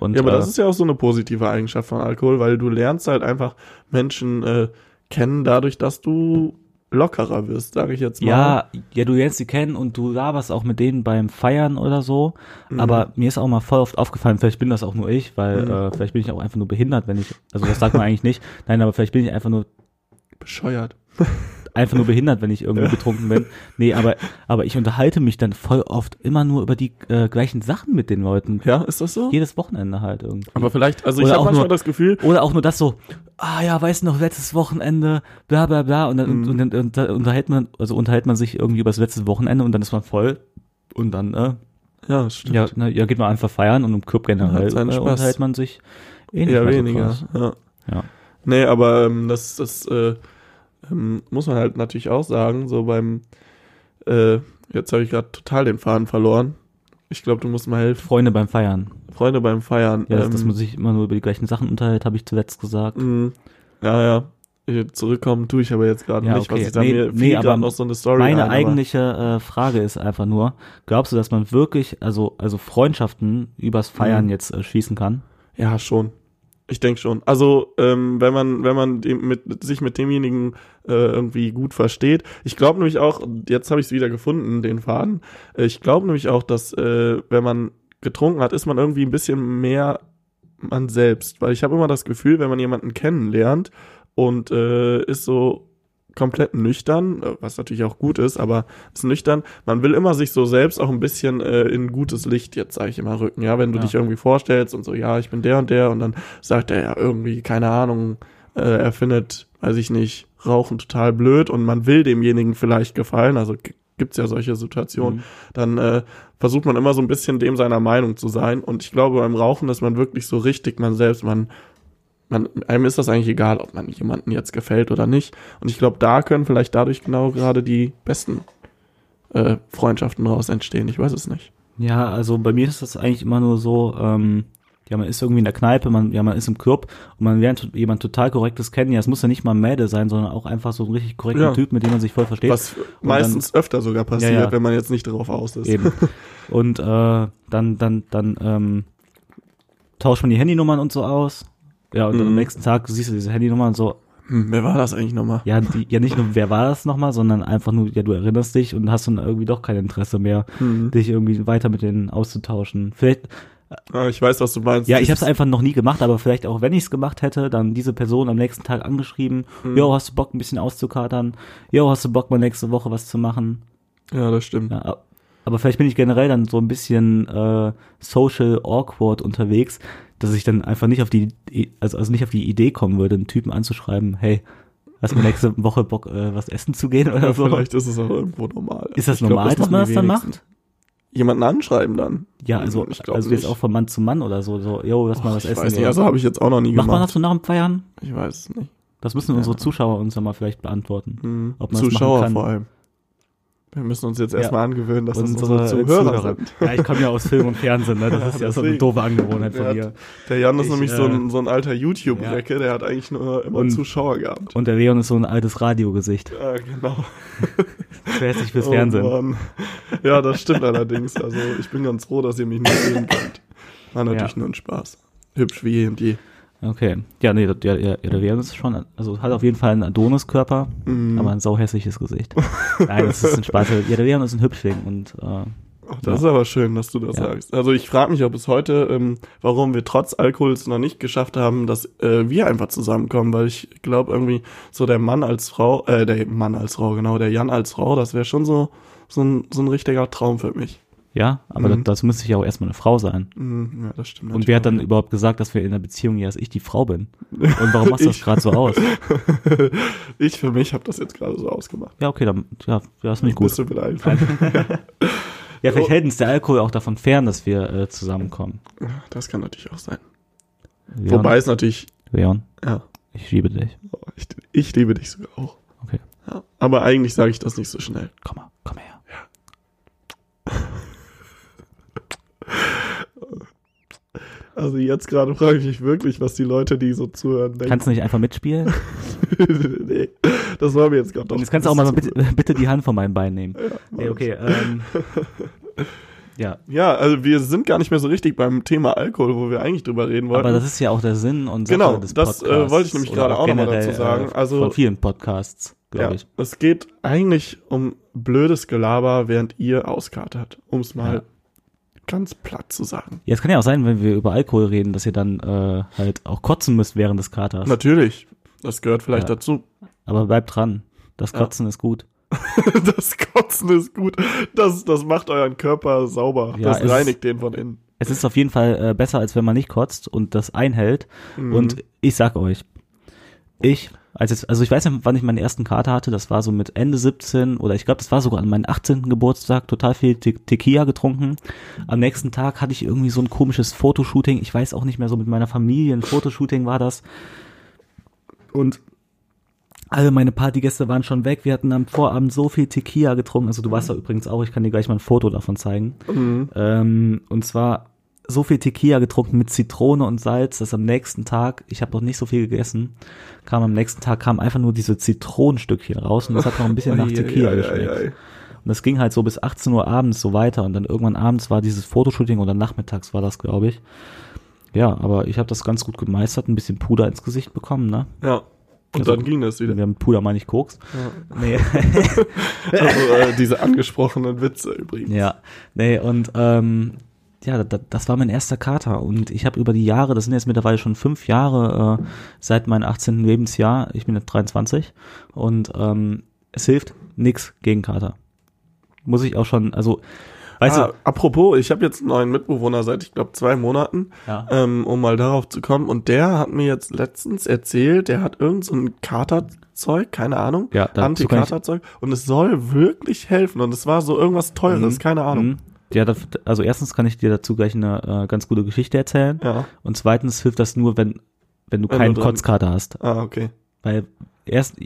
Und, Ja, aber äh, das ist ja auch so eine positive Eigenschaft von Alkohol, weil du lernst halt einfach Menschen äh, kennen dadurch, dass du lockerer wirst, sage ich jetzt mal. Ja, ja, du lernst sie kennen und du laberst auch mit denen beim Feiern oder so. Mhm. Aber mir ist auch mal voll oft aufgefallen, vielleicht bin das auch nur ich, weil Mhm. äh, vielleicht bin ich auch einfach nur behindert, wenn ich, also das sagt man eigentlich nicht. Nein, aber vielleicht bin ich einfach nur bescheuert. Einfach nur behindert, wenn ich irgendwie betrunken bin. Nee, aber aber ich unterhalte mich dann voll oft immer nur über die äh, gleichen Sachen mit den Leuten. Ja, ist das so? Jedes Wochenende halt irgendwie. Aber vielleicht, also ich Oder habe auch manchmal nur- das Gefühl, Oder auch nur das so, ah ja, weißt du noch, letztes Wochenende, bla bla bla, und dann, Mhm. und, und, und, da unterhält man, also unterhält man sich irgendwie über das letzte Wochenende und dann ist man voll Und dann, äh, Ja, stimmt. ja, ne, ja, geht man einfach feiern und im Club generell seinen äh, unterhält man sich eh nicht Eher so weniger. ja. Ja. Nee, aber ähm, das, das äh, ähm, muss man halt natürlich auch sagen, so beim, äh, jetzt habe ich gerade total den Faden verloren. Ich glaube, du musst mal helfen. Freunde beim Feiern. Freunde beim Feiern. Ja, dass, dass ähm, man sich immer nur über die gleichen Sachen unterhält, habe ich zuletzt gesagt. mh, ja, ja. Ich- Zurückkommen tue ich aber jetzt gerade Ja, nicht, was okay. ich da Nee, mir nee, aber noch so eine Story Meine ein, eigentliche äh, Frage ist einfach nur, glaubst du, dass man wirklich, also, also Freundschaften übers Feiern Mhm. jetzt äh, schließen kann? Ja, schon. Ich denke schon. Also, ähm, wenn man, wenn man dem, mit, sich mit demjenigen äh, irgendwie gut versteht. Ich glaube nämlich auch, jetzt habe ich es wieder gefunden, den Faden. Äh, Ich glaube nämlich auch, dass äh, wenn man getrunken hat, ist man irgendwie ein bisschen mehr man selbst. Weil ich habe immer das Gefühl, wenn man jemanden kennenlernt und äh, ist so komplett nüchtern, äh, was natürlich auch gut ist, aber ist nüchtern. Man will immer sich so selbst auch ein bisschen äh, in gutes Licht jetzt, sage ich immer, rücken. Ja, wenn du Ja. dich irgendwie vorstellst und so, ja, ich bin der und der und dann sagt er ja irgendwie, keine Ahnung, äh, er findet, weiß ich nicht, Rauchen total blöd und man will demjenigen vielleicht gefallen, also g- gibt's ja solche Situationen, Mhm. dann äh, versucht man immer so ein bisschen dem seiner Meinung zu sein und ich glaube beim Rauchen ist man wirklich so richtig man selbst, man man, einem ist das eigentlich egal, ob man jemanden jetzt gefällt oder nicht. Und ich glaube, da können vielleicht dadurch genau gerade die besten äh, Freundschaften raus entstehen. Ich weiß es nicht. Ja, also bei mir ist das eigentlich immer nur so, ähm, ja, man ist irgendwie in der Kneipe, man, ja, man ist im Club und man lernt jemand total korrektes kennen. Ja, es muss ja nicht mal ein Mädel sein, sondern auch einfach so ein richtig korrekter Ja. Typ, mit dem man sich voll versteht. Was meistens öfter sogar passiert, Ja, ja. wenn man jetzt nicht drauf aus ist. Eben. *laughs* Und äh, dann, dann, dann ähm, tauscht man die Handynummern und so aus. Ja, und dann am Mhm. nächsten Tag siehst du diese Handynummern und so, Hm, wer war das eigentlich nochmal? ja, die, ja nicht nur, wer war das nochmal, sondern einfach nur, ja, du erinnerst dich und hast dann irgendwie doch kein Interesse mehr, Hm. dich irgendwie weiter mit denen auszutauschen. Vielleicht, Ah, ich weiß, was du meinst. ja, ich habe es einfach noch nie gemacht, aber vielleicht auch, wenn ich es gemacht hätte, dann diese Person am nächsten Tag angeschrieben, Mhm. jo, hast du Bock, ein bisschen auszukatern? Jo, hast du Bock, mal nächste Woche was zu machen? Ja, das stimmt. Ja, aber vielleicht bin ich generell dann so ein bisschen äh, social awkward unterwegs, dass ich dann einfach nicht auf die, also, also nicht auf die Idee kommen würde, einen Typen anzuschreiben, hey, hast du nächste Woche Bock, äh, was essen zu gehen oder Ja, so? vielleicht ist es auch irgendwo normal. Ist das Ich glaub, normal, dass man das dann macht? Jemanden anschreiben dann? Ja, also, also jetzt auch von Mann zu Mann oder so, so, yo, lass mal was ich essen. weiß nicht, also habe ich jetzt auch noch nie Macht man gemacht. das so nach dem Feiern? Ich weiß es nicht. Das müssen unsere Zuschauer uns ja mal vielleicht beantworten. Hm. Ob man das Zuschauer machen kann. vor allem. Wir müssen uns jetzt Ja. erstmal angewöhnen, dass das Unsere unsere Zuhörer Zuhörer. sind. Ja, ich komme ja aus Film und Fernsehen, ne? Das *laughs* ist ja so eine doofe Angewohnheit von mir. Der Jan ist Ich, nämlich so, äh, ein, so ein alter YouTube-Recke, der hat eigentlich nur immer Und- Zuschauer gehabt. Und der Leon ist so ein altes Radiogesicht. Ja, genau. *laughs* Schwerst fürs Oh, Fernsehen. Mann. Ja, das stimmt allerdings. Also ich bin ganz froh, dass ihr mich nicht sehen könnt. War natürlich Ja. nur ein Spaß. Hübsch wie eh und je. Okay. Ja, nee, der, der, der Leon ist schon, also hat auf jeden Fall einen Adonis-Körper, Mhm. aber ein sauhässliches Gesicht. Nein, das ist ein Spaß. Ja, der Leon ist ein Hübschling und äh, Ach, das ist aber schön, dass du das Ja. sagst. Also ich frage mich auch bis heute, ähm, warum wir trotz Alkohols noch nicht geschafft haben, dass äh, wir einfach zusammenkommen, weil ich glaube irgendwie so der Mann als Frau, äh, der Mann als Frau, genau, der Jan als Frau, das wäre schon so, so, ein, so ein richtiger Traum für mich. Ja, aber Mhm. da, dazu müsste ich ja auch erstmal eine Frau sein. Mhm, ja, das stimmt. Und wer hat dann überhaupt gesagt, dass wir in einer Beziehung, ja, dass ich die Frau bin? Und warum machst du *laughs* das gerade so aus? *laughs* ich für mich habe das jetzt gerade so ausgemacht. Ja, okay, dann, ja, ja ist nicht gut. Bist du einfach. *laughs* Ja, vielleicht Oh. hält uns der Alkohol auch davon fern, dass wir äh, zusammenkommen. Das kann natürlich auch sein. Leon, Wobei es natürlich, Leon, ja, ich liebe dich. ich, ich liebe dich sogar auch. Okay. Ja, aber eigentlich sage ich das nicht so schnell. Komm mal, komm her. Also jetzt gerade frage ich mich wirklich, was die Leute, die so zuhören, denken. Kannst du nicht einfach mitspielen? *laughs* nee, das war mir jetzt gerade doch. Jetzt kannst du auch mal bitte, bitte die Hand von meinem Bein nehmen. Ja, Nee, okay, ähm, *laughs* ja, ja, also wir sind gar nicht mehr so richtig beim Thema Alkohol, wo wir eigentlich drüber reden wollten. aber das ist ja auch der Sinn und Sache Genau, des das, Podcasts. äh, wollte ich nämlich gerade auch noch mal generell, dazu sagen. Äh, Also- von vielen Podcasts, glaube ja, ich. es geht eigentlich um blödes Gelaber, während ihr auskatert, um es mal Ja. Ganz platt zu sagen. Ja, es kann ja auch sein, wenn wir über Alkohol reden, dass ihr dann äh, halt auch kotzen müsst während des Katers. Natürlich, das gehört vielleicht Ja. dazu. Aber bleibt dran. Das Ja. Kotzen ist gut. *laughs* Das Kotzen ist gut. Das, das macht euren Körper sauber. Ja, das reinigt den von innen. Es ist auf jeden Fall äh, besser, als wenn man nicht kotzt und das einhält. Mhm. Und ich sag euch, ich als jetzt, also ich weiß nicht, wann ich meine ersten Kater hatte, das war so mit Ende 17 oder ich glaube, das war sogar an meinem 18. Geburtstag, total viel Te Tequila getrunken. Am nächsten Tag hatte ich irgendwie so ein komisches Fotoshooting, ich weiß auch nicht mehr, so mit meiner Familie, ein Fotoshooting war das. Und alle meine Partygäste waren schon weg. Wir hatten am Vorabend so viel Tequila getrunken. Also du warst da übrigens auch. Ich kann dir gleich mal ein Foto davon zeigen. Ähm, und zwar so viel Tequila getrunken mit Zitrone und Salz, dass am nächsten Tag, ich habe noch nicht so viel gegessen, kam am nächsten Tag kam einfach nur diese Zitronenstückchen raus und das hat noch ein bisschen *laughs* nach Tequila geschmeckt. Und das ging halt so bis 18 Uhr abends so weiter und dann irgendwann abends war dieses Fotoshooting oder nachmittags war das, glaube ich. Ja, aber ich habe das ganz gut gemeistert, ein bisschen Puder ins Gesicht bekommen, ne? Ja. Und Also- dann ging das wieder. Wir haben Puder meine ich Koks. Nee. *laughs* Also äh, diese angesprochenen Witze übrigens. Ja, nee, und ähm, ja, da, das war mein erster Kater und ich habe über die Jahre, das sind jetzt mittlerweile schon fünf Jahre äh, seit meinem 18. Lebensjahr, ich bin jetzt 23 und ähm, es hilft nix gegen Kater. Muss ich auch schon, also, weißt ah, apropos, ich habe jetzt einen neuen Mitbewohner seit, ich glaube, zwei Monaten, Ja. ähm, um mal darauf zu kommen. Und der hat mir jetzt letztens erzählt, der hat irgend so ein Katerzeug, keine Ahnung, Ja, Anti-Katerzeug. Und es soll wirklich helfen. Und es war so irgendwas Teures, Mhm. keine du, Ahnung. mhm. Ja, also erstens kann ich dir dazu gleich eine äh, ganz gute Geschichte erzählen Ja. und zweitens hilft das nur, wenn, wenn du Wenn keinen du Kotzkater hast, Ah, okay. weil erst,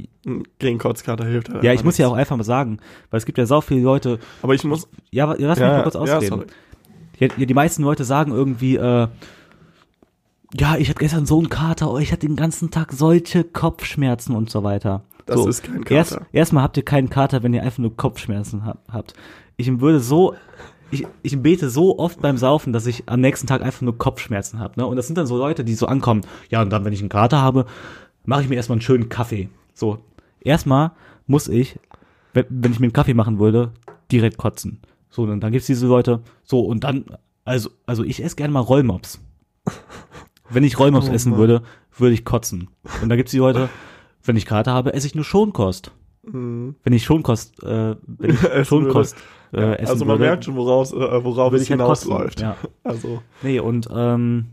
Gegen Kotzkater hilft er. ja, ich muss ja auch einfach mal sagen, weil es gibt ja sau viele Leute, Aber ich muss. ja, lass mich Ja, mal kurz ausreden. Ja, ja, die meisten Leute sagen irgendwie, äh, ja, ich hatte gestern so einen Kater, oh, ich hatte den ganzen Tag solche Kopfschmerzen und so weiter. Das so, ist kein Kater. Erst, erstmal habt ihr keinen Kater, wenn ihr einfach nur Kopfschmerzen hab, habt. Ich würde so, ich, ich bete so oft beim Saufen, dass ich am nächsten Tag einfach nur Kopfschmerzen habe. Ne? Und das sind dann so Leute, die so ankommen, ja, und dann, wenn ich einen Kater habe, mache ich mir erstmal einen schönen Kaffee. So, erstmal muss ich, wenn, ich mir einen Kaffee machen würde, direkt kotzen. So, und dann gibt's diese Leute, so, und dann, also, also ich esse gerne mal Rollmops. Wenn ich Rollmops *laughs* Oh essen würde, würde ich kotzen. Und dann gibt's die Leute, wenn ich Kater habe, esse ich nur Schonkost. Mhm. Wenn ich Schonkost, äh, wenn ich *laughs* Essen Äh, essen also man würde, merkt schon, woraus, äh, worauf es halt hinausläuft. Ja. *laughs* Also. Nee, und ähm,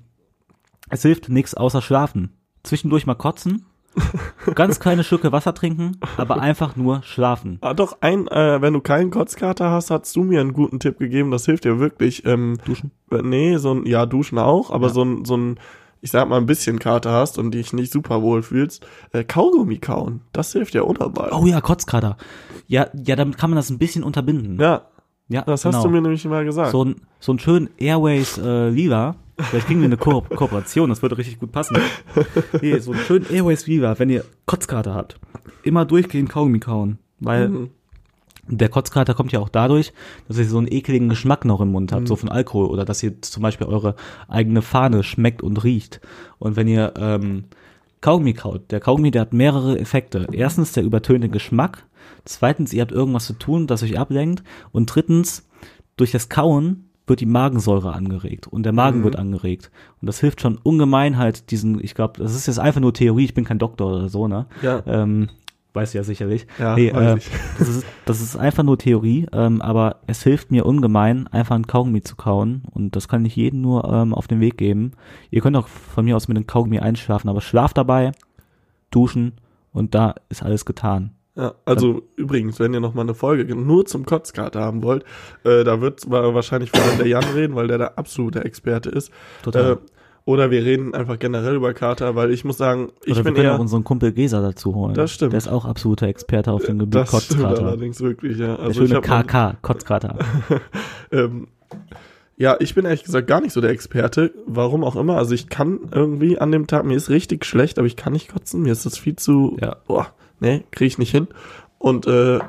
es hilft nichts außer schlafen. Zwischendurch mal kotzen, *laughs* ganz kleine Stücke Wasser trinken, aber einfach nur schlafen. Ah, doch, ein, äh, wenn du keinen Kotzkater hast, hast du mir einen guten Tipp gegeben, das hilft dir wirklich. Ähm, Duschen? äh, Nee, so ein, ja, duschen auch, aber Ja. so ein, so ein, ich sag mal, ein bisschen Kater hast und dich nicht super wohl fühlst, äh, Kaugummi kauen, das hilft ja unheimlich. Oh ja, Kotzkater. Ja, ja, damit kann man das ein bisschen unterbinden. Ja, ja das genau. hast du mir nämlich mal gesagt. so ein so ein schönen Airways äh, Viva. Vielleicht kriegen wir eine Ko *laughs* Kooperation, das würde richtig gut passen. Nee, so einen schönen Airways Viva, wenn ihr Kotzkater habt. Immer durchgehend Kaugummi kauen, weil Mhm. der Kotzkater kommt ja auch dadurch, dass ihr so einen ekligen Geschmack noch im Mund habt, Mhm. so von Alkohol oder dass ihr zum Beispiel eure eigene Fahne schmeckt und riecht. Und wenn ihr ähm, Kaugummi kaut, der Kaugummi, der hat mehrere Effekte. Erstens der übertönte Geschmack, zweitens ihr habt irgendwas zu tun, das euch ablenkt und drittens durch das Kauen wird die Magensäure angeregt und der Magen Mhm. wird angeregt und das hilft schon ungemein halt diesen, ich glaube, das ist jetzt einfach nur Theorie, ich bin kein Doktor oder so, ne? Ja. Ähm, weißt du ja sicherlich. Ja, weiß äh, *laughs* das, ist, das ist einfach nur Theorie, ähm, aber es hilft mir ungemein, einfach ein Kaugummi zu kauen und das kann ich jedem nur ähm, auf den Weg geben. Ihr könnt auch von mir aus mit dem Kaugummi einschlafen, aber schlaft dabei, duschen und da ist alles getan. Ja, also übrigens, wenn ihr noch mal eine Folge nur zum Kotzkater haben wollt, äh, da wird wahrscheinlich vor allem der Jan reden, weil der der absolute Experte ist. Total. Äh, oder wir reden einfach generell über Kater, weil ich muss sagen, ich Oder wir bin können eher auch unseren Kumpel Gesa dazu holen. Das stimmt. Der ist auch absoluter Experte auf dem Gebiet das stimmt Kotzkater. allerdings wirklich, ja. Der Also ich schöne KK, Kotzkater. *laughs* ähm, ja, ich bin ehrlich gesagt gar nicht so der Experte, warum auch immer. Also ich kann irgendwie an dem Tag, mir ist richtig schlecht, aber ich kann nicht kotzen, mir ist das viel zu, Ja. boah, nee, kriege ich nicht hin. Und äh,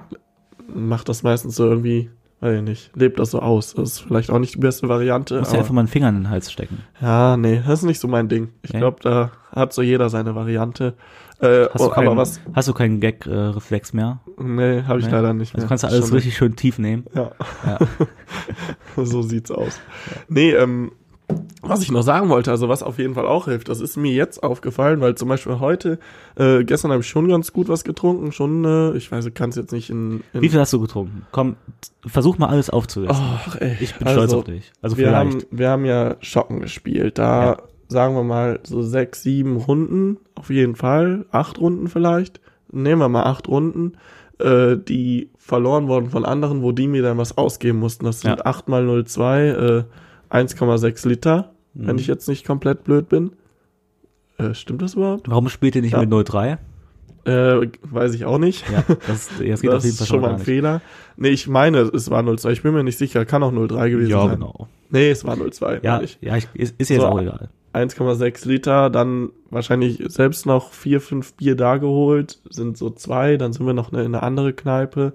macht das meistens so irgendwie, weiß ich nicht, lebt das so aus. Das ist vielleicht auch nicht die beste Variante. Muss ja einfach mal einen Finger in den Hals stecken. ja, nee, das ist nicht so mein Ding. Ich Nee? glaube, da hat so jeder seine Variante. Äh, Hast du, oh, keinen, aber was, hast du keinen Gag-Reflex mehr? nee, habe ich Nee? leider nicht Also mehr. kannst du alles Schon richtig schön tief nehmen. Ja. Ja. *laughs* so sieht's aus. Nee, ähm, was ich noch sagen wollte, also was auf jeden Fall auch hilft, das ist mir jetzt aufgefallen, weil zum Beispiel heute, äh, gestern habe ich schon ganz gut was getrunken, schon, äh, ich weiß, ich kann es jetzt nicht in, in Wie viel hast du getrunken? Komm, versuch mal alles aufzulisten. Ach, ey, ich bin also, stolz auf dich. Also wir vielleicht. haben, wir haben ja Schocken gespielt, da Ja. Sagen wir mal, so sechs, sieben Runden, auf jeden Fall, acht Runden vielleicht. Nehmen wir mal acht Runden, äh, die verloren wurden von anderen, wo die mir dann was ausgeben mussten. Das sind Ja. 8 mal 0,2, äh, 1,6 Liter, Mhm. wenn ich jetzt nicht komplett blöd bin. Äh, stimmt das überhaupt? Warum spielt ihr nicht Ja. mit 03? Äh, weiß ich auch nicht. Ja, das, ja, das geht *laughs* das ist schon mal ein. Fehler. Nee, ich meine, es war 02. Ich bin mir nicht sicher. Kann auch 03 gewesen Ja, sein. genau. Nee, es war 02. Ja, ich. ja ich, ist, ist jetzt So. auch egal. 1,6 Liter, dann wahrscheinlich selbst noch vier, fünf Bier da geholt, sind so zwei, dann sind wir noch in eine andere Kneipe.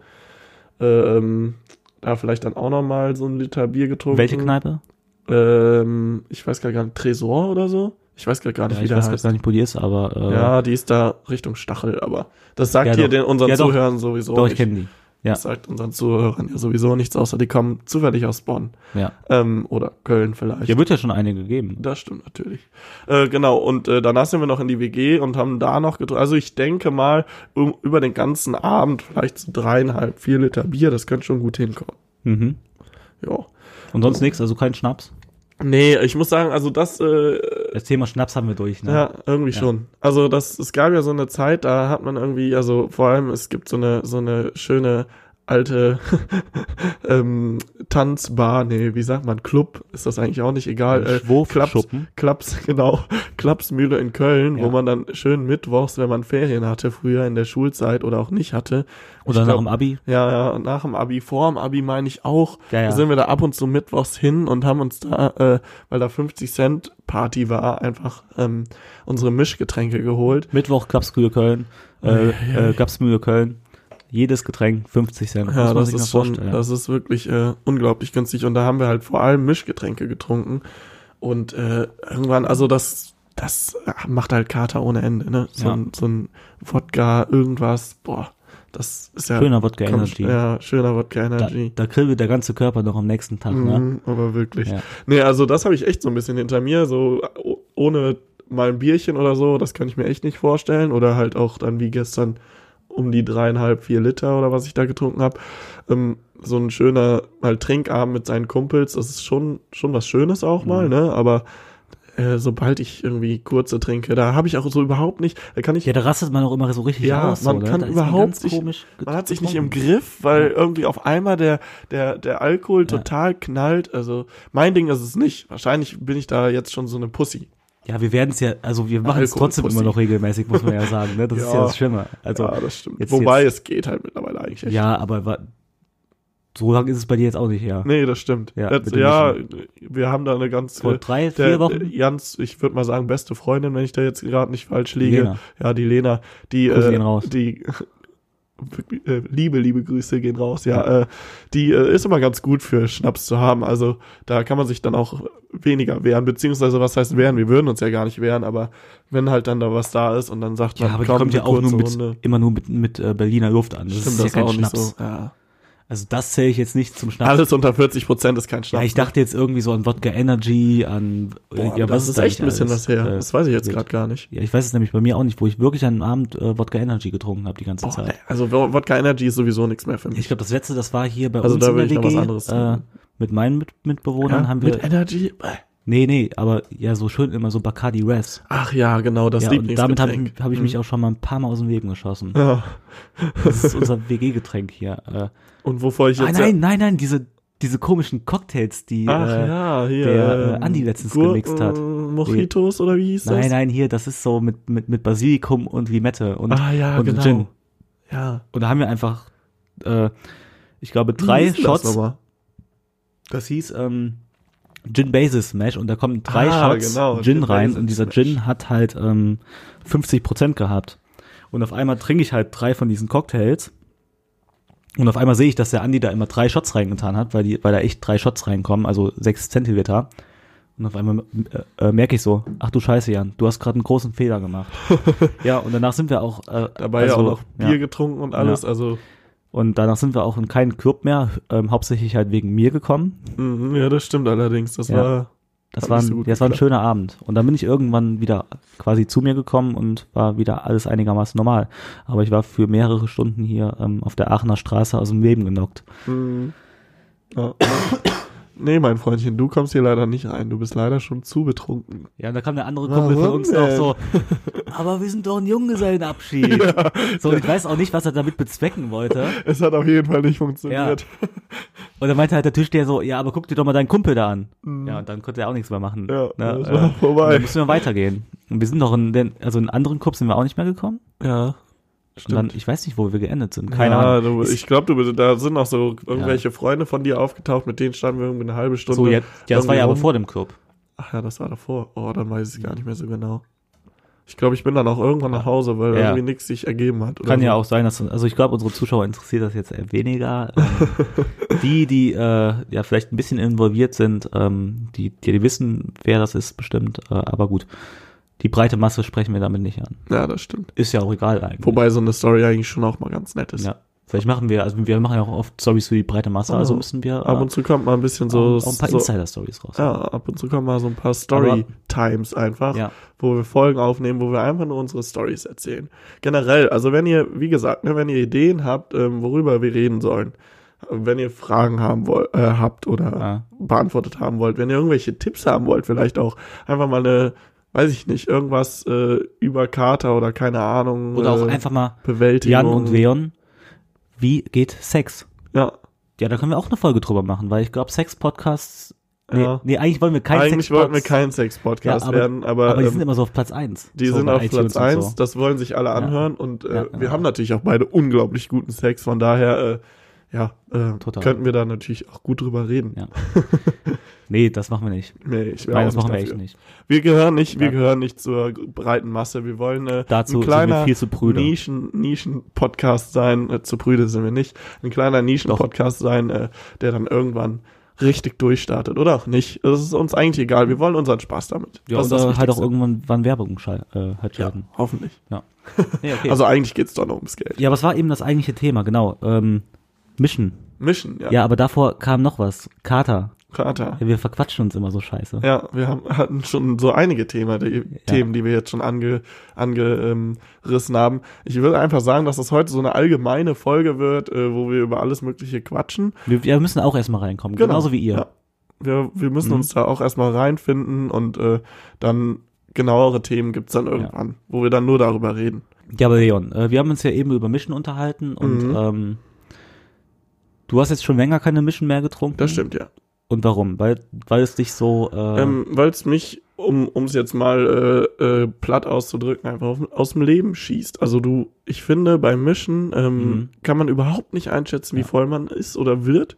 Ähm, da vielleicht dann auch noch mal so ein Liter Bier getrunken. Welche Kneipe? Ähm, ich weiß gar nicht, Tresor oder so? Ich weiß gar nicht, Ja, wie ich der weiß heißt. gar nicht, wo die ist, aber äh, Ja, die ist da Richtung Stachel, aber das sagt Ja, hier doch. den unseren Ja. Zuhörern sowieso doch, ich nicht. kenne die. Ja, Das sagt unseren Zuhörern ja sowieso nichts, außer die kommen zufällig aus Bonn. ja. Ähm, oder Köln vielleicht. Hier wird ja schon einige geben. Das stimmt natürlich. Äh, genau, und äh, danach sind wir noch in die WG und haben da noch getrunken. Also ich denke mal, um, über den ganzen Abend vielleicht so dreieinhalb, vier Liter Bier, das könnte schon gut hinkommen. Mhm. Ja. Und sonst nichts, also kein Schnaps. Nee, ich muss sagen, also das, äh, Das Thema Schnaps haben wir durch, ne? ja, irgendwie Ja. schon. Also das, es gab ja so eine Zeit, da hat man irgendwie, also vor allem, es gibt so eine, so eine schöne alte *laughs* ähm, Tanzbar, nee, wie sagt man, Club, ist das eigentlich auch nicht egal. Äh, Klaps. Klaps, *laughs* genau, Klapsmühle in Köln, wo Ja. man dann schön mittwochs, wenn man Ferien hatte, früher in der Schulzeit oder auch nicht hatte. Oder Ich nach glaub, dem Abi. Ja, ja, und nach dem Abi, vor dem Abi meine ich auch, Ja, ja. sind wir da ab und zu mittwochs hin und haben uns da, äh, weil da 50 Cent Party war, einfach ähm, unsere Mischgetränke geholt. Mittwoch Klapskühe Köln, äh, äh, Klapsmühle Köln. Jedes Getränk 50 Cent. Ja, das mal ist schon, das ist wirklich äh, unglaublich günstig. Und da haben wir halt vor allem Mischgetränke getrunken. Und äh, irgendwann, also das, das macht halt Kater ohne Ende, ne? So, Ja. ein, so ein Wodka, irgendwas, boah, das ist ja. Schöner Wodka Energy. Ja, schöner Wodka Da, Energy. da kribbelt der ganze Körper noch am nächsten Tag, ne? Mhm, aber wirklich. Ja. Nee, also das habe ich echt so ein bisschen hinter mir, so oh- ohne mal ein Bierchen oder so, das kann ich mir echt nicht vorstellen. Oder halt auch dann wie gestern um die dreieinhalb, vier Liter oder was ich da getrunken habe. Ähm, so ein schöner mal Trinkabend mit seinen Kumpels, das ist schon, schon was Schönes auch Mhm. mal, ne? Aber äh, sobald ich irgendwie kurze trinke, da habe ich auch so überhaupt nicht, da kann ich Ja, da rastet man auch immer so richtig Ja, aus. man so, ne? kann Da überhaupt nicht- komisch man hat sich nicht im. Griff, weil irgendwie auf einmal der, der, der Alkohol Ja. total knallt. Also mein Ding ist es nicht. Wahrscheinlich bin ich da jetzt schon so eine Pussy. Ja, wir werden es ja, also wir machen es trotzdem immer noch regelmäßig, muss man ja sagen. Ne? Das ist Ja. ja das Schlimme. Also, ja, das stimmt. jetzt- Wobei jetzt- es geht halt mittlerweile eigentlich echt. ja, aber so lange ist es bei dir jetzt auch nicht her. Nee, das stimmt. Ja, dem ja wir haben da eine ganz Vor äh, drei, der, vier Wochen? der Jans, ich würde mal sagen, beste Freundin, wenn ich da jetzt gerade nicht falsch liege. Lena. Ja, die Lena, die, Grüße äh, die äh, liebe, liebe Grüße gehen raus. Ja, äh, die äh, ist immer ganz gut für Schnaps zu haben. Also da kann man sich dann auch weniger wehren, beziehungsweise was heißt wehren? Wir würden uns ja gar nicht wehren, aber wenn halt dann da was da ist und dann sagt man, Ja, aber die komm, kommt ja auch nur mit, Runde. immer nur mit, mit äh, Berliner Luft an. Das Stimmt, ist ja das kein auch Schnaps. nicht so. Ja. Also das zähle ich jetzt nicht zum Schnaps. Alles unter 40 Prozent ist kein Schnaps. ja, ich dachte jetzt irgendwie so an Wodka Energy, an Boah, ja, das was ist da echt ein bisschen was her. äh, das weiß ich jetzt gerade gar nicht. Ja, ich weiß es nämlich bei mir auch nicht, wo ich wirklich an einem Abend äh, Wodka Energy getrunken habe die ganze Boah, Zeit. ey, also Wodka Energy ist sowieso nichts mehr für mich. Ich glaube, das letzte, das war hier bei Also uns da in will der ich noch WG. was anderes äh, mit meinen mit Mitbewohnern ja, haben wir. mit Energy? Nee, nee, aber ja, so schön immer so Bacardi Res. Ach ja, genau, das Ja, und damit habe ich, Lieblingsgetränk. hab ich mich auch schon mal ein paar Mal aus dem Leben geschossen. Ja. Das ist unser WG-Getränk hier. Äh, Und wovor ich ah, jetzt nein, nein, nein, diese, diese komischen Cocktails, die. Ach äh, ja, hier. der, äh, ähm, Andi letztens Gurken, gemixt hat. Mojitos oder wie hieß das? Nein, nein, hier, das ist so mit, mit, mit Basilikum und Limette und, Ah ja, und genau. Gin. Ja. Und da haben wir einfach, äh, ich glaube, drei Shots. Das? Das hieß ähm, Gin Basis Smash und da kommen drei Ah, Shots genau, Gin Gin rein und dieser Smash. Gin hat halt ähm, 50% gehabt. Und auf einmal trinke ich halt drei von diesen Cocktails. Und auf einmal sehe ich, dass der Andi da immer drei Shots reingetan hat, weil, die, weil da echt drei Shots reinkommen, also sechs Zentiliter. Und auf einmal äh, äh, merke ich so, ach du Scheiße, Jan, du hast gerade einen großen Fehler gemacht. *laughs* ja, und danach sind wir auch äh, Dabei also, ja auch noch Bier ja. getrunken und alles. Also, Und danach sind wir auch in keinen Club mehr, ähm, hauptsächlich halt wegen mir gekommen. mhm, ja, das stimmt allerdings. Das Ja. war. Das war, so ein, gut das war ein schöner Abend. Und dann bin ich irgendwann wieder quasi zu mir gekommen und war wieder alles einigermaßen normal. Aber ich war für mehrere Stunden hier ähm, auf der Aachener Straße aus dem Leben genockt. Mhm. Ja. *coughs* Nee, mein Freundchen, du kommst hier leider nicht rein. Du bist leider schon zu betrunken. Ja, und da kam der andere Kumpel von Warum uns noch denn? so, *laughs* aber wir sind doch ein Junggesellenabschied. So, und ich weiß auch nicht, was er damit bezwecken wollte. Es hat auf jeden Fall nicht funktioniert. Und dann meinte halt der Tischler so, ja, aber guck dir doch mal deinen Kumpel da an. Ja, und dann konnte er auch nichts mehr machen. Mhm. Ja, Ne, das war vorbei. und Dann müssen wir weitergehen. Und wir sind noch in den, also in anderen Clubs sind wir auch nicht mehr gekommen. Ja. Und dann, ich weiß nicht, wo wir geendet sind. Keine ja, Ahnung. Du, ich glaube, da sind noch so irgendwelche Freunde von dir aufgetaucht, mit denen standen wir irgendwie eine halbe Stunde. so, ja, ja, das war ja aber vor dem Club. Ach ja, das war davor. Oh, dann weiß ich gar nicht mehr so genau. Ich glaube, ich bin dann auch irgendwann nach Hause, weil Ja. irgendwie nichts sich ergeben hat. oder Kann so. ja auch sein, dass, also ich glaube, unsere Zuschauer interessiert das jetzt eher weniger. *laughs* Die, die äh, ja vielleicht ein bisschen involviert sind, ähm, die, die, die wissen, wer das ist, bestimmt. Äh, aber gut, die breite Masse sprechen wir damit nicht an. Ja, das stimmt. Ist ja auch egal eigentlich. Wobei so eine Story eigentlich schon auch mal ganz nett ist. Ja. Vielleicht machen wir, also wir machen ja auch oft Stories für die breite Masse, Oh. also müssen wir Ab und zu kommt mal ein bisschen so, auch, ein paar so Insider-Stories raus. ja, ab und zu kommen mal so ein paar Story-Times einfach, Ja. wo wir Folgen aufnehmen, wo wir einfach nur unsere Stories erzählen. Generell, also wenn ihr, wie gesagt, ne, wenn ihr Ideen habt, ähm, worüber wir reden sollen, wenn ihr Fragen haben wollt, äh, habt oder Ja. beantwortet haben wollt, wenn ihr irgendwelche Tipps haben wollt, vielleicht auch einfach mal eine, weiß ich nicht, irgendwas äh, über Kater oder keine Ahnung. Oder auch äh, einfach mal Bewältigung. Jan und Leon, wie geht Sex? Ja, Ja, da können wir auch eine Folge drüber machen, weil ich glaube, Sex-Podcasts, nee, Ja. nee, eigentlich wollen wir keinen eigentlich Sex-Pod- wollten wir kein Sex-Podcast Ja, werden, aber, aber die ähm, sind immer so auf Platz eins. Die so sind auf iTunes Platz und eins. So. das wollen sich alle anhören und äh, Ja, wir haben natürlich auch beide unglaublich guten Sex, von daher äh, ja, äh, Total. könnten wir da natürlich auch gut drüber reden. Ja. *laughs* Nee, das machen wir nicht. Nee, ich Nein, das machen wir dafür. echt nicht. Wir gehören nicht, wir Ja. gehören nicht zur breiten Masse. Wir wollen äh, Dazu ein wir kleiner viel zu prüde. Nischen, Nischen-Podcast sein. Äh, zu prüde sind wir nicht. Ein kleiner Nischen-Podcast sein, äh, der dann irgendwann richtig durchstartet oder auch nicht. Das ist uns eigentlich egal. Wir wollen unseren Spaß damit. Ja, das und ist das äh, halt auch irgendwann wann Werbung schal äh, halt Ja, schalten. hoffentlich. *laughs* Nee, okay. Also eigentlich geht's doch noch ums Geld. ja, was war eben das eigentliche Thema? Genau. Ähm, Mischen. Mischen, ja. Ja. aber davor kam noch was. Kater. Kater. Ja, wir verquatschen uns immer so scheiße. Ja, wir haben, hatten schon so einige Themen, die, Themen, die wir jetzt schon ange, angerissen haben. Ich würde einfach sagen, dass das heute so eine allgemeine Folge wird, äh, wo wir über alles Mögliche quatschen. Wir, wir müssen auch erstmal reinkommen, genauso wie ihr. Ja. Wir, wir müssen Mhm. uns da auch erstmal reinfinden und äh, dann genauere Themen gibt's dann irgendwann, wo wir dann nur darüber reden. Ja, aber Leon, äh, wir haben uns ja eben über Mischen unterhalten und Mhm. ähm, du hast jetzt schon länger keine Mischen mehr getrunken. Das stimmt, ja. Und warum? Weil, weil es dich so, äh, Ähm, Weil es mich, um es jetzt mal äh, äh, platt auszudrücken, einfach auf, aus dem Leben schießt. Also du, ich finde, beim Mischen ähm, Mhm. kann man überhaupt nicht einschätzen, wie Ja. voll man ist oder wird.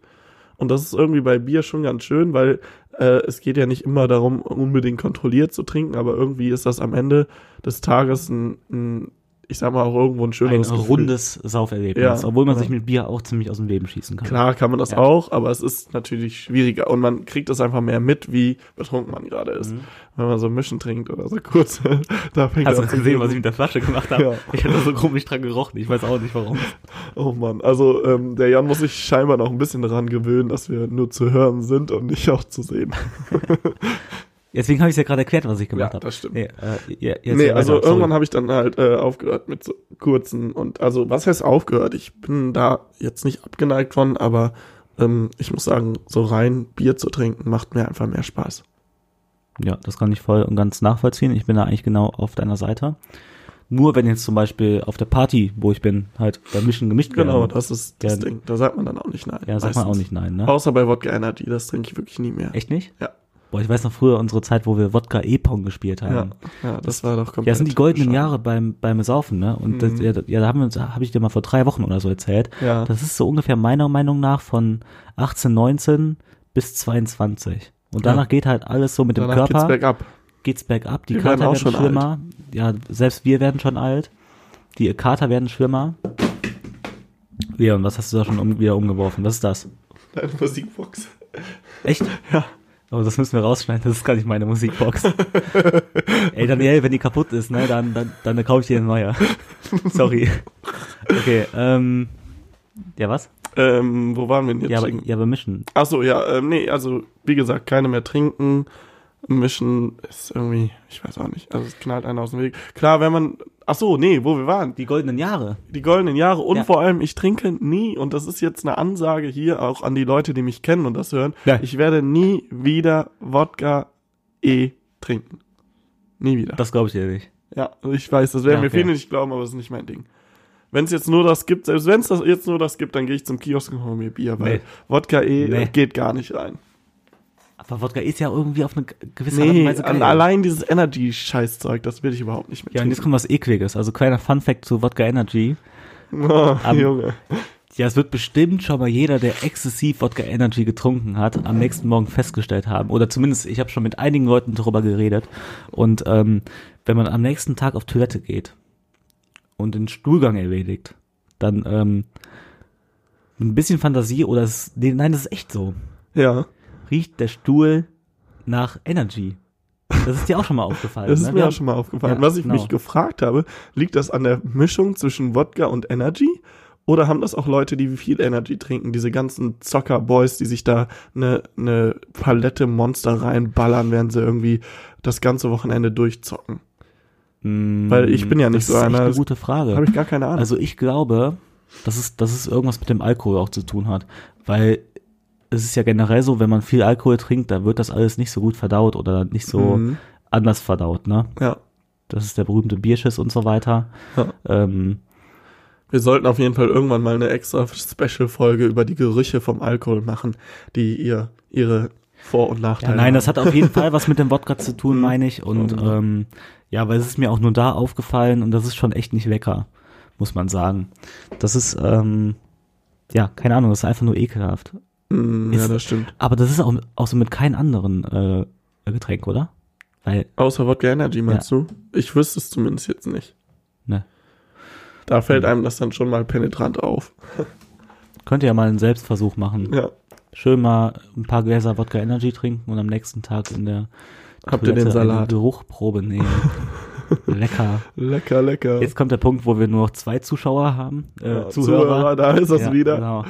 Und das ist irgendwie bei Bier schon ganz schön, weil äh, es geht ja nicht immer darum, unbedingt kontrolliert zu trinken, aber irgendwie ist das am Ende des Tages ein, ein ich sag mal, auch irgendwo ein ein schöneres Gefühl. rundes Sauferlebnis, Ja, obwohl man ja. sich mit Bier auch ziemlich aus dem Leben schießen kann. Klar kann man das Ja. auch, aber es ist natürlich schwieriger und man kriegt das einfach mehr mit, wie betrunken man gerade ist. Mhm. Wenn man so Mischen trinkt oder so kurz, *laughs* da fängt Hast du gesehen, gehen. was ich mit der Flasche gemacht habe? Ich habe da so komisch dran gerochen. Ich weiß auch nicht warum. *laughs* Oh Mann, also ähm, der Jan muss sich scheinbar noch ein bisschen daran gewöhnen, dass wir nur zu hören sind und nicht auch zu sehen. *laughs* Deswegen habe ich ja gerade erklärt, was ich gemacht Ja, habe. das stimmt. Nee, äh, ja, nee, also irgendwann habe ich dann halt äh, aufgehört mit so kurzen und also was heißt aufgehört? Ich bin da jetzt nicht abgeneigt von, aber ähm, ich muss sagen, so rein Bier zu trinken macht mir einfach mehr Spaß. Ja, das kann ich voll und ganz nachvollziehen. Ich bin da eigentlich genau auf deiner Seite. Nur wenn jetzt zum Beispiel auf der Party, wo ich bin, halt beim Mischen gemischt Genau, werden. das ist das Ja. Ding. Da sagt man dann auch nicht nein. Ja, sagt man auch nicht nein, ne? Außer bei Wodka Energy, das trinke ich wirklich nie mehr. Echt nicht? Ja. Boah, ich weiß noch früher unsere Zeit, wo wir Wodka E-Pong gespielt Ja, haben. ja, das war doch komplett. Ja, das sind die goldenen. Jahre beim, beim Saufen, ne? Und das, Mhm. ja, ja, da haben wir uns, habe ich dir mal vor drei Wochen oder so erzählt. Ja. Das ist so ungefähr meiner Meinung nach von 18, 19 bis 22. Und danach Ja. geht halt alles so mit dem Danach geht's Körper. bergab. geht's bergab, die Wir Kater werden auch werden schon schlimmer. Ja, selbst wir werden schon alt. Die Kater werden schlimmer. Leon, was hast du da schon um, wieder umgeworfen? Was ist das? Deine Musikbox. Echt? Ja. Oh, das müssen wir rausschneiden, das ist gar nicht meine Musikbox. *laughs* Ey, Daniel, wenn die kaputt ist, ne, dann, dann, dann kaufe ich dir eine neue. *laughs* Sorry. Okay, ähm, ja, was? Ähm, wo waren wir denn jetzt? Ja, aber, ja, wir mischen. Ach so, ja, ähm, nee, also wie gesagt, keine mehr trinken. mischen ist irgendwie, ich weiß auch nicht, also es knallt einer aus dem Weg. Klar, wenn man, ach so, nee, wo wir waren, Die goldenen Jahre. die goldenen Jahre und Ja. vor allem, ich trinke nie, und das ist jetzt eine Ansage hier auch an die Leute, die mich kennen und das hören, Ja. ich werde nie wieder Wodka E trinken. Nie wieder. Das glaube ich dir nicht. Ja, ich weiß, das werden Ja, mir okay. viele nicht glauben, aber das ist nicht mein Ding. Wenn es jetzt nur das gibt, selbst wenn es das jetzt nur das gibt, dann gehe ich zum Kiosk und hole mir Bier, weil Nee. Wodka E Nee. geht gar nicht rein. Aber Wodka ist ja irgendwie auf eine gewisse Art und Nee, Weise geil. allein dieses Energy-Scheißzeug, das will ich überhaupt nicht mehr Ja, und jetzt kommt was Ekliges. Also kleiner Fun-Fact zu Wodka Energy. Oh, Am- Junge. Ja, es wird bestimmt schon mal jeder, der exzessiv Wodka Energy getrunken hat, am nächsten Morgen festgestellt haben. Oder zumindest, ich habe schon mit einigen Leuten darüber geredet. Und ähm, wenn man am nächsten Tag auf Toilette geht und den Stuhlgang erledigt, dann ähm, ein bisschen Fantasie oder es, nee, nein, das ist echt so, Ja, riecht der Stuhl nach Energy. Das ist dir auch schon mal aufgefallen. *laughs* das ist ne? mir Wir auch schon mal aufgefallen. Ja, Was ich genau. mich gefragt habe, liegt das an der Mischung zwischen Wodka und Energy? Oder haben das auch Leute, die viel Energy trinken, diese ganzen Zocker-Boys, die sich da eine ne Palette Monster reinballern, während sie irgendwie das ganze Wochenende durchzocken? Mm, Weil ich bin ja nicht das so ist echt einer. eine gute Frage. Habe ich gar keine Ahnung. Also ich glaube, dass es, dass es irgendwas mit dem Alkohol auch zu tun hat. Weil es ist ja generell so, wenn man viel Alkohol trinkt, dann wird das alles nicht so gut verdaut oder nicht so Mhm. anders verdaut, ne? Ja. Das ist der berühmte Bierschiss und so weiter. Ja. Ähm, Wir sollten auf jeden Fall irgendwann mal eine extra Special-Folge über die Gerüche vom Alkohol machen, die ihr ihre Vor- und Nachteile ja, nein, das haben. hat auf jeden Fall was mit dem Wodka zu tun, *laughs* meine ich. Und Mhm. ähm, ja, weil es ist mir auch nur da aufgefallen und das ist schon echt nicht lecker, muss man sagen. Das ist, ähm, ja, keine Ahnung, das ist einfach nur ekelhaft. Mm, ja, ist- das stimmt. Aber das ist auch, auch so mit keinem anderen äh, Getränk, oder? Weil, Außer Wodka Energy, meinst du? Ich wüsste es zumindest jetzt nicht. ne. Da fällt einem das dann schon mal penetrant auf. Könnt ihr ja mal einen Selbstversuch machen. Ja. Schön mal ein paar Gläser Wodka Energy trinken und am nächsten Tag in der Habt ihr den Toilette eine Salat? Geruchprobe nehmen. *laughs* Lecker. Lecker, lecker. Jetzt kommt der Punkt, wo wir nur noch zwei Zuschauer haben. Äh, Ja, Zuhörer. da ist das Ja, wieder. Genau.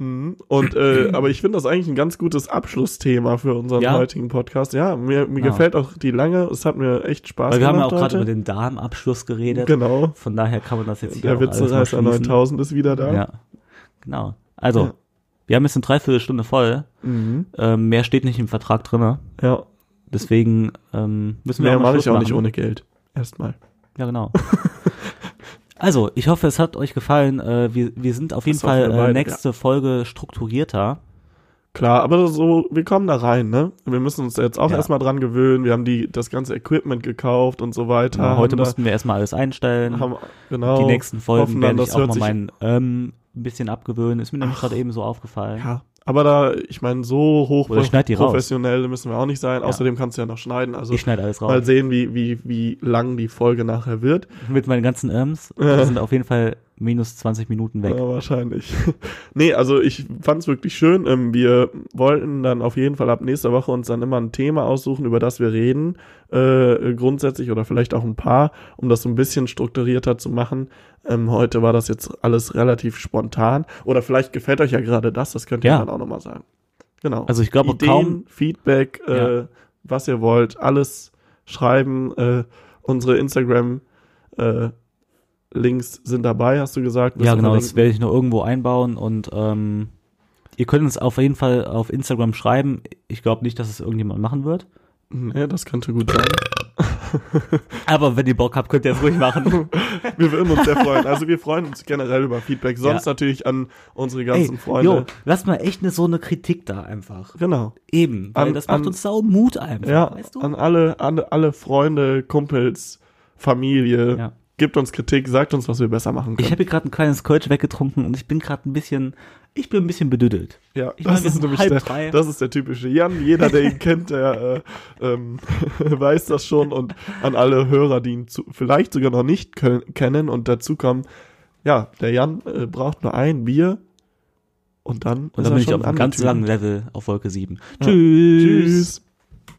Mhm. Und äh, *clears throat* aber ich finde das eigentlich ein ganz gutes Abschlussthema für unseren Ja. heutigen Podcast. Ja, mir, mir Ja. gefällt auch die Lange. Es hat mir echt Spaß Weil wir haben ja auch gemacht gerade über den Darmabschluss geredet. Genau. Von daher kann man das jetzt hier Der Witzereißer schließen. 9000 ist wieder da. Ja, genau. Also, Ja. wir haben jetzt eine Dreiviertelstunde voll. Mhm. Ähm, mehr steht nicht im Vertrag drinne. Ja. Deswegen ähm, müssen wir Mehr auch mache ich auch nicht machen. ohne Geld. Erstmal. Ja, genau. *laughs* also, ich hoffe, es hat euch gefallen. Äh, wir, wir sind auf jeden Das Fall äh, nächste Folge strukturierter. Klar, aber so, wir kommen da rein, ne? Wir müssen uns jetzt auch Ja. erstmal dran gewöhnen. Wir haben die, das ganze Equipment gekauft und so weiter. Genau, heute da- mussten wir erstmal alles einstellen. haben, genau. Die nächsten Folgen hoffen dann, werde ich das auch mal mein ähm, ein bisschen abgewöhnen. Ist mir nämlich gerade eben so aufgefallen. Ja, aber da, ich meine, so hoch professionell müssen wir auch nicht sein. Außerdem kannst du ja noch schneiden. Also ich schneide alles raus. mal sehen, wie, wie, wie lang die Folge nachher wird. Mit meinen ganzen Irms. Die sind auf jeden Fall minus 20 Minuten weg. Ja, wahrscheinlich. *laughs* nee, also ich fand's wirklich schön. Ähm, wir wollten dann auf jeden Fall ab nächster Woche uns dann immer ein Thema aussuchen, über das wir reden, äh, grundsätzlich oder vielleicht auch ein paar, um das so ein bisschen strukturierter zu machen. Ähm, heute war das jetzt alles relativ spontan. Oder vielleicht gefällt euch ja gerade das, das könnt ihr Ja. dann auch nochmal sagen. Genau. Also ich glaube kaum, Feedback, äh, Ja. was ihr wollt, alles schreiben. Äh, unsere Instagram äh, Links sind dabei, hast du gesagt. Ja genau, das werde ich noch irgendwo einbauen und ähm, ihr könnt uns auf jeden Fall auf Instagram schreiben. Ich glaube nicht, dass es irgendjemand machen wird. Nee, das könnte gut sein. *laughs* Aber wenn ihr Bock habt, könnt ihr es ruhig machen. *laughs* Wir würden uns sehr freuen. Also wir freuen uns generell über Feedback. Sonst Ja. natürlich an unsere Ey, ganzen Freunde. jo, lasst mal echt ne, so eine Kritik da einfach. Genau. Eben, weil An- das macht an- uns sau Mut einfach, Ja, weißt du? an alle, an alle Freunde, Kumpels, Familie. Ja. Gebt uns Kritik, sagt uns, was wir besser machen können. Ich habe hier gerade ein kleines Kölsch weggetrunken und ich bin gerade ein bisschen, ich bin ein bisschen bedüdelt. ja, ich das ist nämlich der, das ist der typische Jan. Jeder, der ihn *laughs* kennt, der äh, ähm, *laughs* weiß das schon. Und an alle Hörer, die ihn zu, vielleicht sogar noch nicht können, kennen und dazu kommen, ja, der Jan äh, braucht nur ein Bier und dann Und dann bin ich auf einem ganz langen Level auf Wolke 7. Ja. Tschüss. Tschüss.